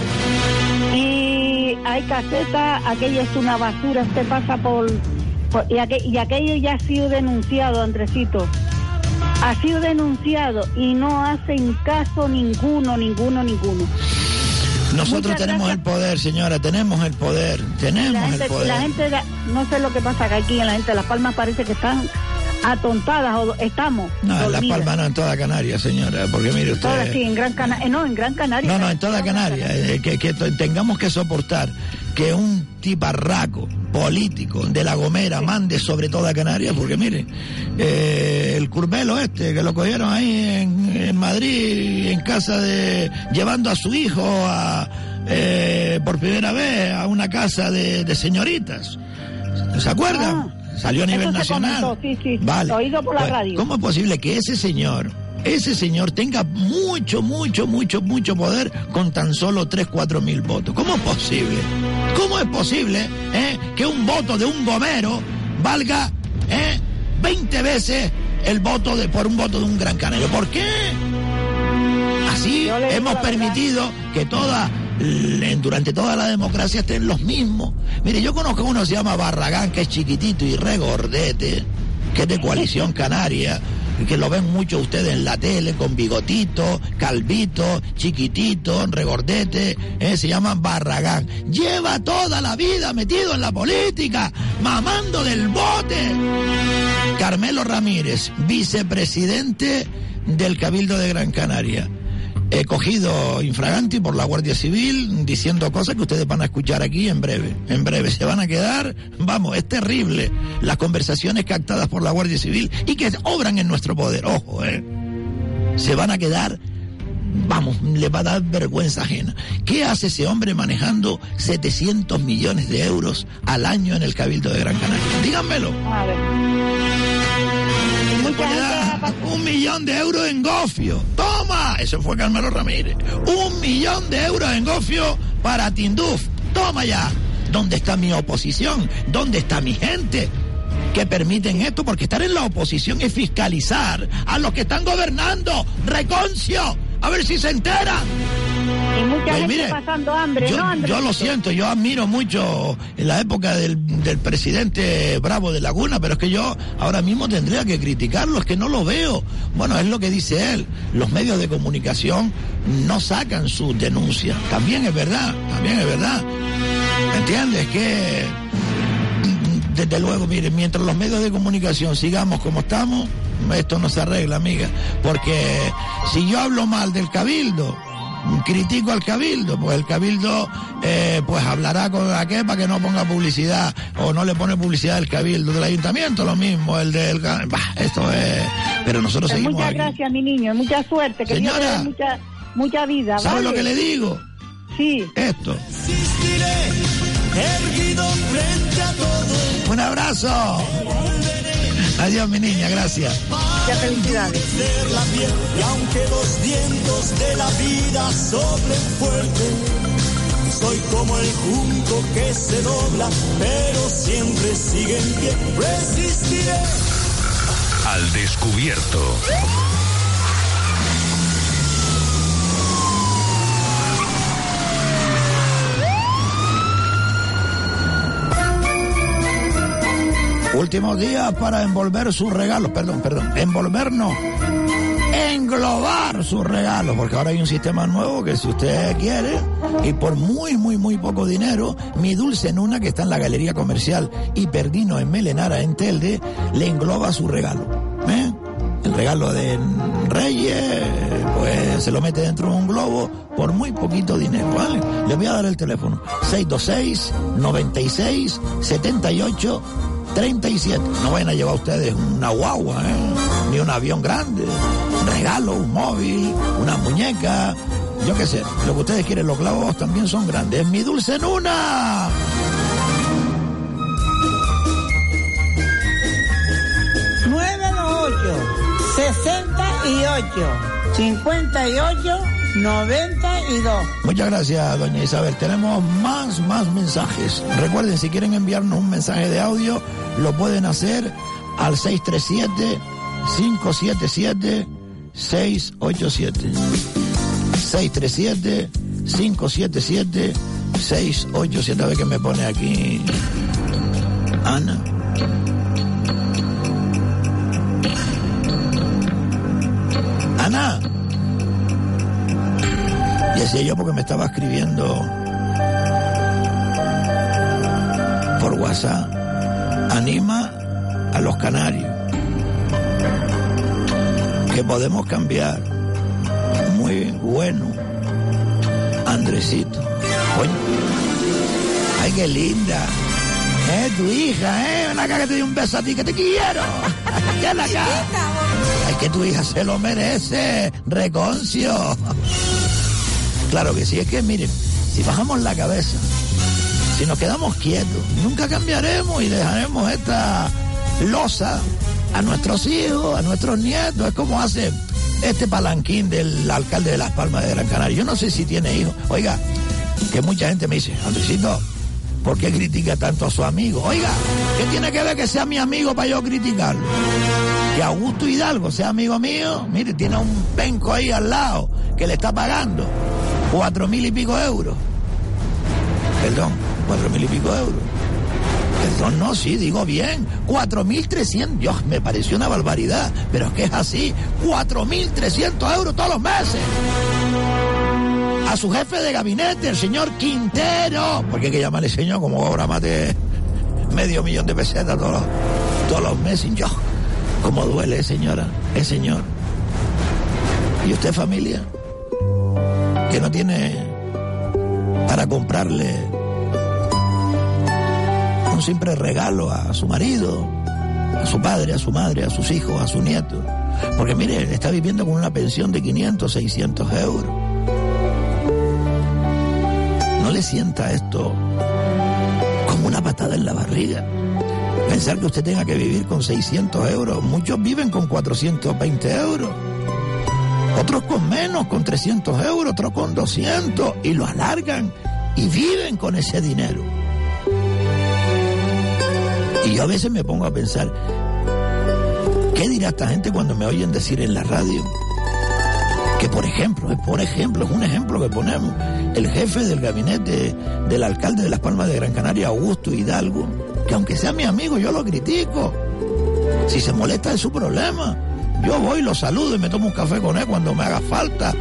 Y hay caseta, aquello es una basura, usted pasa por... por- y, aqu- y aquello ya ha sido denunciado, Andresito. Ha sido denunciado y no hacen caso ninguno, ninguno, ninguno. Nosotros Muchas tenemos gracias. el poder, señora, tenemos el poder, tenemos La el poder. la gente, no sé lo que pasa que aquí en la gente de Las Palmas parece que están atontadas o estamos. No, en La dormidas. Palma no, en toda Canarias, señora, porque mire usted... Todas, sí, en Gran Canaria. no, en Gran Canaria. No, no, en toda Canarias. eh, que, tengamos que soportar que un tiparraco político de La Gomera mande sobre toda Canarias, porque mire, eh, el curvelo este, que lo cogieron ahí en, en Madrid, en casa de. llevando a su hijo a, eh, por primera vez a una casa de, de señoritas. ¿Se acuerdan? Salió a nivel Ah, nacional. comentó, sí, sí. Vale. Oído por la Pues, radio. ¿Cómo es posible que ese señor, ese señor tenga mucho, mucho, mucho, mucho poder con tan solo 3, 4 mil votos? ¿Cómo es posible? ¿Cómo es posible eh, que un voto de un gomero valga eh, 20 veces el voto de, por un voto de un gran canario? ¿Por qué? Así hemos permitido que toda durante toda la democracia estén los mismos. Mire, yo conozco a uno que se llama Barragán, que es chiquitito y regordete, que es de coalición canaria, que lo ven mucho ustedes en la tele, con bigotito, calvito, chiquitito, regordete, eh, se llama Barragán. Lleva toda la vida metido en la política, mamando del bote. Carmelo Ramírez, vicepresidente del Cabildo de Gran Canaria. Eh, cogido infraganti por la Guardia Civil diciendo cosas que ustedes van a escuchar aquí en breve. En breve se van a quedar, vamos, es terrible las conversaciones captadas por la Guardia Civil y que obran en nuestro poder. Ojo, eh. Se van a quedar vamos, le va a dar vergüenza ajena. ¿Qué hace ese hombre manejando 700 millones de euros al año en el Cabildo de Gran Canaria? Díganmelo. Un millón de euros en gofio. ¡Toma! Eso fue Carmelo Ramírez. Un millón de euros en gofio para Tinduf. ¡Toma ya! ¿Dónde está mi oposición? ¿Dónde está mi gente? que permiten esto, porque estar en la oposición es fiscalizar a los que están gobernando. Reconcio, a ver si se entera. Y mucha Pues gente mire, pasando hambre, yo, ¿no, Andrés? yo lo siento, yo admiro mucho en la época del, del presidente Bravo de Laguna, pero es que yo ahora mismo tendría que criticarlo, es que no lo veo. Bueno, es lo que dice él, los medios de comunicación no sacan sus denuncias. También es verdad, también es verdad. ¿Me entiendes? Que desde luego, miren, mientras los medios de comunicación sigamos como estamos, esto no se arregla, amiga. Porque si yo hablo mal del cabildo, critico al cabildo, pues el cabildo eh, pues hablará con aquel para que no ponga publicidad o no le pone publicidad al cabildo del ayuntamiento, lo mismo, el del... Bah, esto es... Pero nosotros Pues seguimos muchas aquí. gracias, mi niño, mucha suerte, que Dios te Señora. dé mucha, mucha vida. ¿Sabe ¿vale? lo que le digo? Sí. Esto. erguido frente a todo. Un abrazo. Adiós, mi niña, gracias. Muchas felicidades. y aunque los vientos de la vida soplen fuerte, soy como el junco que se dobla, pero siempre sigue en pie. Resistiré. Al descubierto. Últimos días para envolver sus regalos, perdón, perdón, envolvernos, englobar sus regalos, porque ahora hay un sistema nuevo que si usted quiere, y por muy, muy, muy poco dinero, mi dulce en una que está en la galería comercial Hiperdino en Melenara, en Telde, le engloba su regalo. ¿eh? El regalo de Reyes, pues se lo mete dentro de un globo por muy poquito dinero, ¿vale? Le voy a dar el teléfono. 626 96 78 37. No vayan a llevar ustedes una guagua, ¿eh? ni un avión grande. Un regalo, un móvil, una muñeca. Yo qué sé, lo que ustedes quieren, los globos también son grandes. Es mi dulce en una. Nueve ocho, sesenta y ocho, cincuenta y ocho, noventa y dos. Muchas gracias, doña Isabel. Tenemos más, más mensajes. Recuerden, si quieren enviarnos un mensaje de audio, lo pueden hacer al 637-577-687. 637-577-687. A ver qué me pone aquí. Ana. Decía yo porque me estaba escribiendo por WhatsApp. Anima a los canarios. Que podemos cambiar. Muy bueno. Andresito. Coño. Ay, qué linda. Eh, tu hija, eh. Ven acá que te doy un beso a ti, que te quiero. Ven acá. Es que tu hija se lo merece. Reconcio. Claro que sí, es que miren, si bajamos la cabeza, si nos quedamos quietos, nunca cambiaremos y dejaremos esta losa a nuestros hijos, a nuestros nietos. Es como hace este palanquín del alcalde de Las Palmas de Gran Canaria. Yo no sé si tiene hijos. Oiga, que mucha gente me dice, Andresito, ¿por qué critica tanto a su amigo? Oiga, ¿qué tiene que ver que sea mi amigo para yo criticarlo? Que Augusto Hidalgo sea amigo mío, mire, tiene un penco ahí al lado que le está pagando cuatro mil y pico euros. Perdón, cuatro mil y pico euros. Perdón, no, sí, digo bien. Cuatro mil trescientos. Dios, me pareció una barbaridad, pero es que es así. Cuatro mil trescientos euros todos los meses. A su jefe de gabinete, el señor Quintero. Porque hay que llamarle señor como cobra más de medio millón de pesetas todos los, todos los meses. Yo, cómo duele, señora, es señor. ¿Y usted, familia? Que no tiene para comprarle un simple regalo a su marido, a su padre, a su madre, a sus hijos, a su nieto. Porque mire, está viviendo con una pensión de 500, 600 euros. ¿No le sienta esto como una patada en la barriga? Pensar que usted tenga que vivir con 600 euros. Muchos viven con 420 euros. Otros con menos, con 300 euros, otros con 200. Y lo alargan y viven con ese dinero. Y yo a veces me pongo a pensar, ¿qué dirá esta gente cuando me oyen decir en la radio? Que por ejemplo, es por ejemplo, es un ejemplo que ponemos, el jefe del gabinete del alcalde de Las Palmas de Gran Canaria, Augusto Hidalgo, que aunque sea mi amigo, yo lo critico. Si se molesta es su problema. Yo voy, lo saludo y me tomo un café con él cuando me haga falta.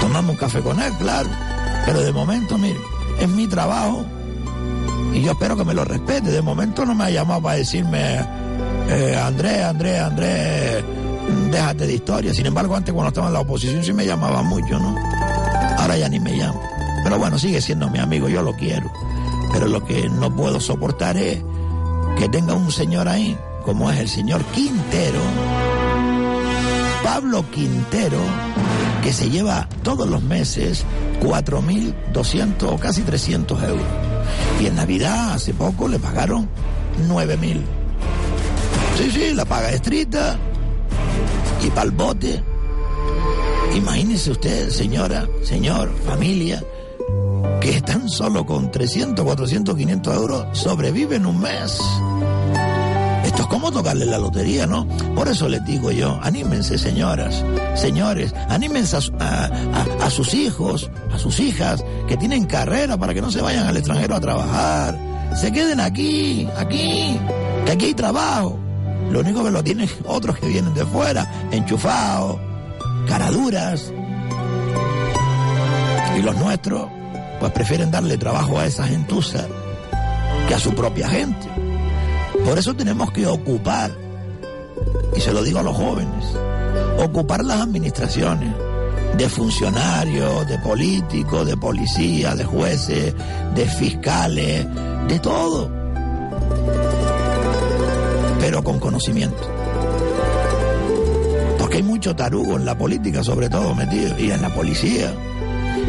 Tomamos un café con él, claro. Pero de momento, mire, es mi trabajo y yo espero que me lo respete. De momento no me ha llamado para decirme, eh, Andrés, Andrés, Andrés, déjate de historia. Sin embargo, antes cuando estaba en la oposición sí me llamaba mucho, ¿no? Ahora ya ni me llama. Pero bueno, sigue siendo mi amigo, yo lo quiero. Pero lo que no puedo soportar es que tenga un señor ahí, como es el señor Quintero, Pablo Quintero, que se lleva todos los meses 4.200 o casi 300 euros. Y en Navidad hace poco le pagaron 9.000. Sí, sí, la paga estricta y pa'l bote. Imagínese usted, señora, señor, familia, que tan solo con 300, 400, 500 euros sobreviven un mes. Como tocarle la lotería, ¿no? Por eso les digo yo, anímense señoras, señores, anímense a sus hijos, a sus hijas, que tienen carrera para que no se vayan al extranjero a trabajar. Se queden aquí, aquí, que aquí hay trabajo. Lo único que lo tienen otros que vienen de fuera, enchufados, caraduras. Y los nuestros, pues prefieren darle trabajo a esa gentuza que a su propia gente. Por eso tenemos que ocupar, y se lo digo a los jóvenes, ocupar las administraciones de funcionarios, de políticos, de policías, de jueces, de fiscales, de todo, pero con conocimiento. Porque hay mucho tarugo en la política, sobre todo metido, y en la policía.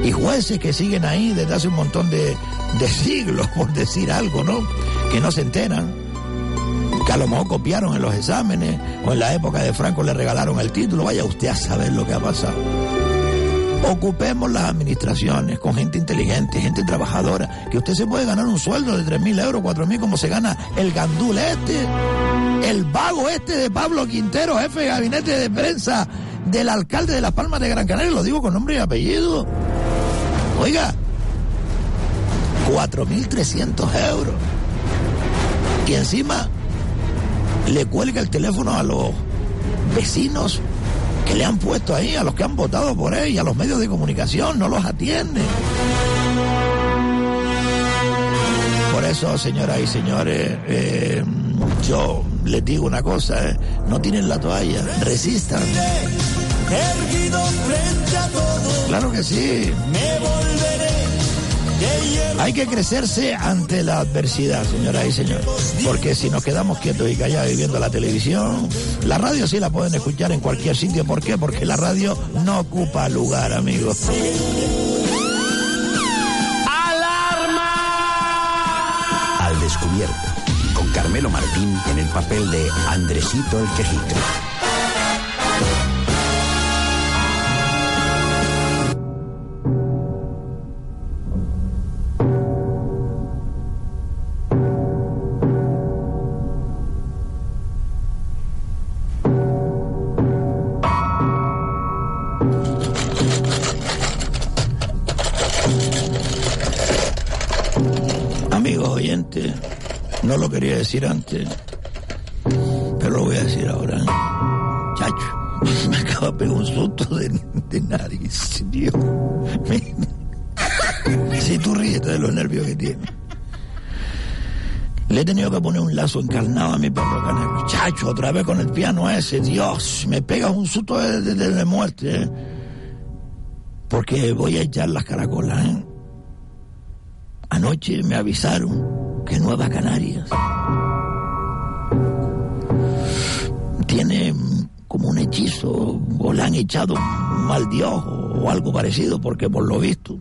Y jueces que siguen ahí desde hace un montón de, de siglos, por decir algo, ¿no? Que no se enteran que a lo mejor copiaron en los exámenes o en la época de Franco le regalaron el título. Vaya usted a saber lo que ha pasado. Ocupemos las administraciones con gente inteligente, gente trabajadora, que usted se puede ganar un sueldo de 3.000 euros, 4.000 como se gana el gandul este, el vago este de Pablo Quintero, jefe de gabinete de prensa del alcalde de Las Palmas de Gran Canaria, lo digo con nombre y apellido. Oiga, 4.300 euros. Y encima le cuelga el teléfono a los vecinos que le han puesto ahí, a los que han votado por él y a los medios de comunicación, no los atiende. Por eso, señoras y señores, eh, yo les digo una cosa, eh, no tienen la toalla, resistan. Erguido frente a todo, Claro que sí. me volveré. Hay que crecerse ante la adversidad, señoras y señores. Porque si nos quedamos quietos y callados y viendo la televisión, la radio sí la pueden escuchar en cualquier sitio. ¿Por qué? Porque la radio no ocupa lugar, amigos. Al descubierto, con Carmelo Martín en el papel de Andresito el Quejica. No lo quería decir antes, pero lo voy a decir ahora. Chacho, me acaba de pegar un susto de, de nariz, Dios. Si tú ríes de los nervios que tiene. Le he tenido que poner un lazo encarnado a mi perro caneco. Chacho, otra vez con el piano ese, Dios, me pegas un susto de, de- de muerte. ¿eh? porque voy a echar las caracolas. ¿eh? Anoche me avisaron Nueva Canarias tiene como un hechizo o le han echado mal ojo o algo parecido, porque por lo visto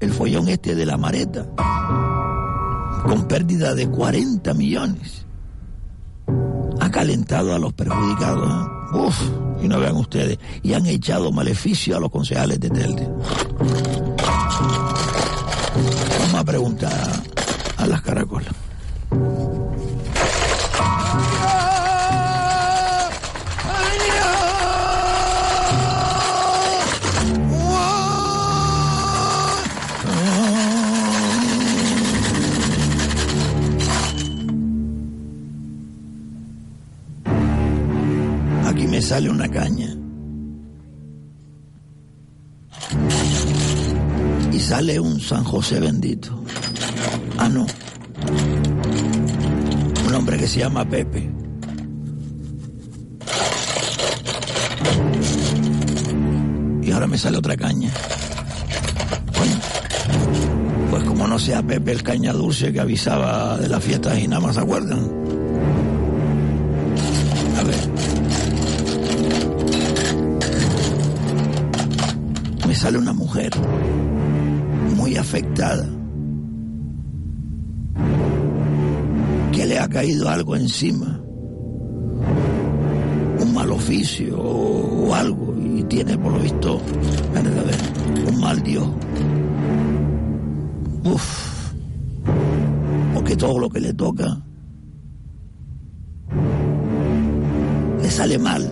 el follón este de la mareta, con pérdida de 40 millones, ha calentado a los perjudicados. ¿eh? Uf, y no vean ustedes, y han echado maleficio a los concejales de Telde. Vamos a preguntar las caracolas. Aquí me sale una caña. Y sale un San José bendito. Un hombre que se llama Pepe. Y ahora me sale otra caña. Bueno, pues como no sea Pepe el caña dulce que avisaba de las fiestas y nada más se acuerdan. A ver. Me sale una mujer muy afectada. Ha caído algo encima. Un mal oficio o, algo. Y tiene por lo visto, a ver, un mal Dios. Uf. Porque todo lo que le toca le sale mal.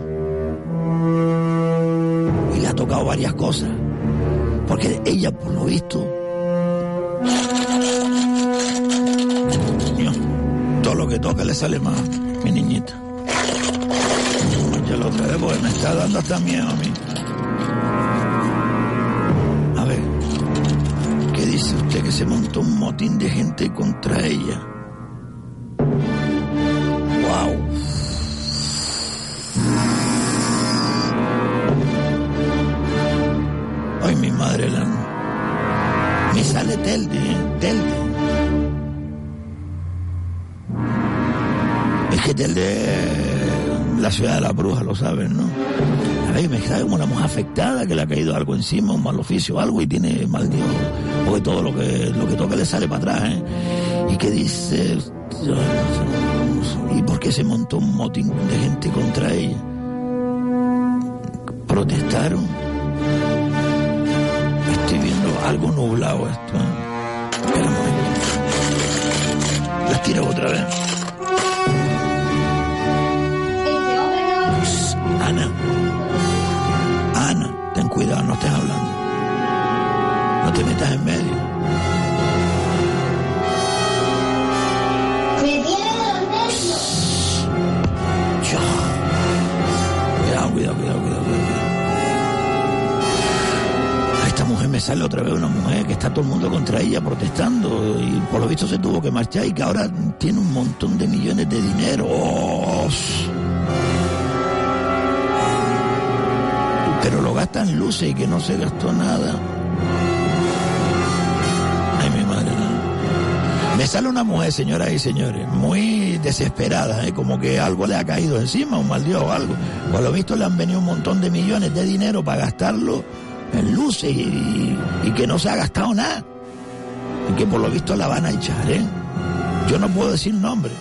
Y le ha tocado varias cosas. Porque ella, por lo visto, lo que le sale mal, mi niñita. Ya lo otra vez porque me está dando hasta miedo a mí. A ver, ¿qué dice usted que se montó un motín de gente contra ella? Ciudad de la bruja, lo saben, ¿no? A ver, me sale como una mujer afectada que le ha caído algo encima, un mal oficio algo y tiene mal Dios. Porque todo lo que, lo que toca le sale para atrás, ¿eh? Y que dice... ¿Y por qué se montó un motín de gente contra ella? Protestaron. Estoy viendo algo nublado esto. ¿eh? Espera un momento. Las tiro otra vez. Cuidado, no estés hablando. No te metas en medio. Yo. Cuidado, cuidado, cuidado, cuidado, cuidado. A esta mujer me sale otra vez una mujer que está todo el mundo contra ella protestando y por lo visto se tuvo que marchar y que ahora tiene un montón de millones de dinero. ¡Oh! Pero lo gasta en luces y que no se gastó nada. Ay, mi madre. Me sale una mujer, señoras y señores, muy desesperada, ¿eh? como que algo le ha caído encima, un mal dios o algo. Por lo visto le han venido un montón de millones de dinero para gastarlo en luces y, y- y que no se ha gastado nada. Y que por lo visto la van a echar, ¿eh? Yo no puedo decir nombre.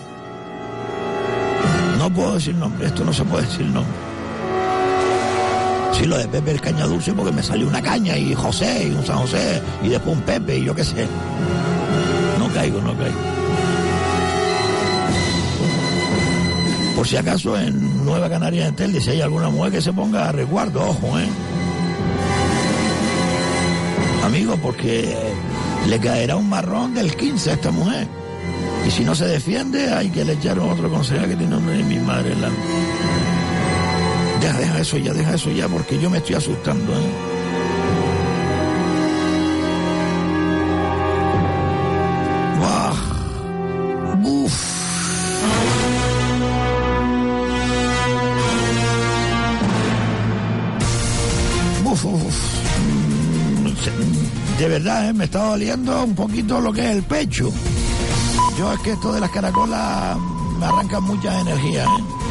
No puedo decir nombre, esto no se puede decir nombre. Sí, lo de Pepe el caña dulce porque me salió una caña y José y un San José y después un Pepe y yo qué sé. No caigo, no caigo. Por si acaso en Nueva Canaria en Telde, si hay alguna mujer que se ponga a resguardo, ojo, ¿eh? Amigo, porque le caerá un marrón del 15 a esta mujer. Y si no se defiende, hay que le echar otro consejero que tiene nombre de mi madre. La... Deja, deja eso ya, deja eso ya, porque yo me estoy asustando, ¿eh? Uf. De verdad, ¿eh? me está doliendo un poquito lo que es el pecho. Yo es que esto de las caracolas me arranca mucha energía. ¿eh?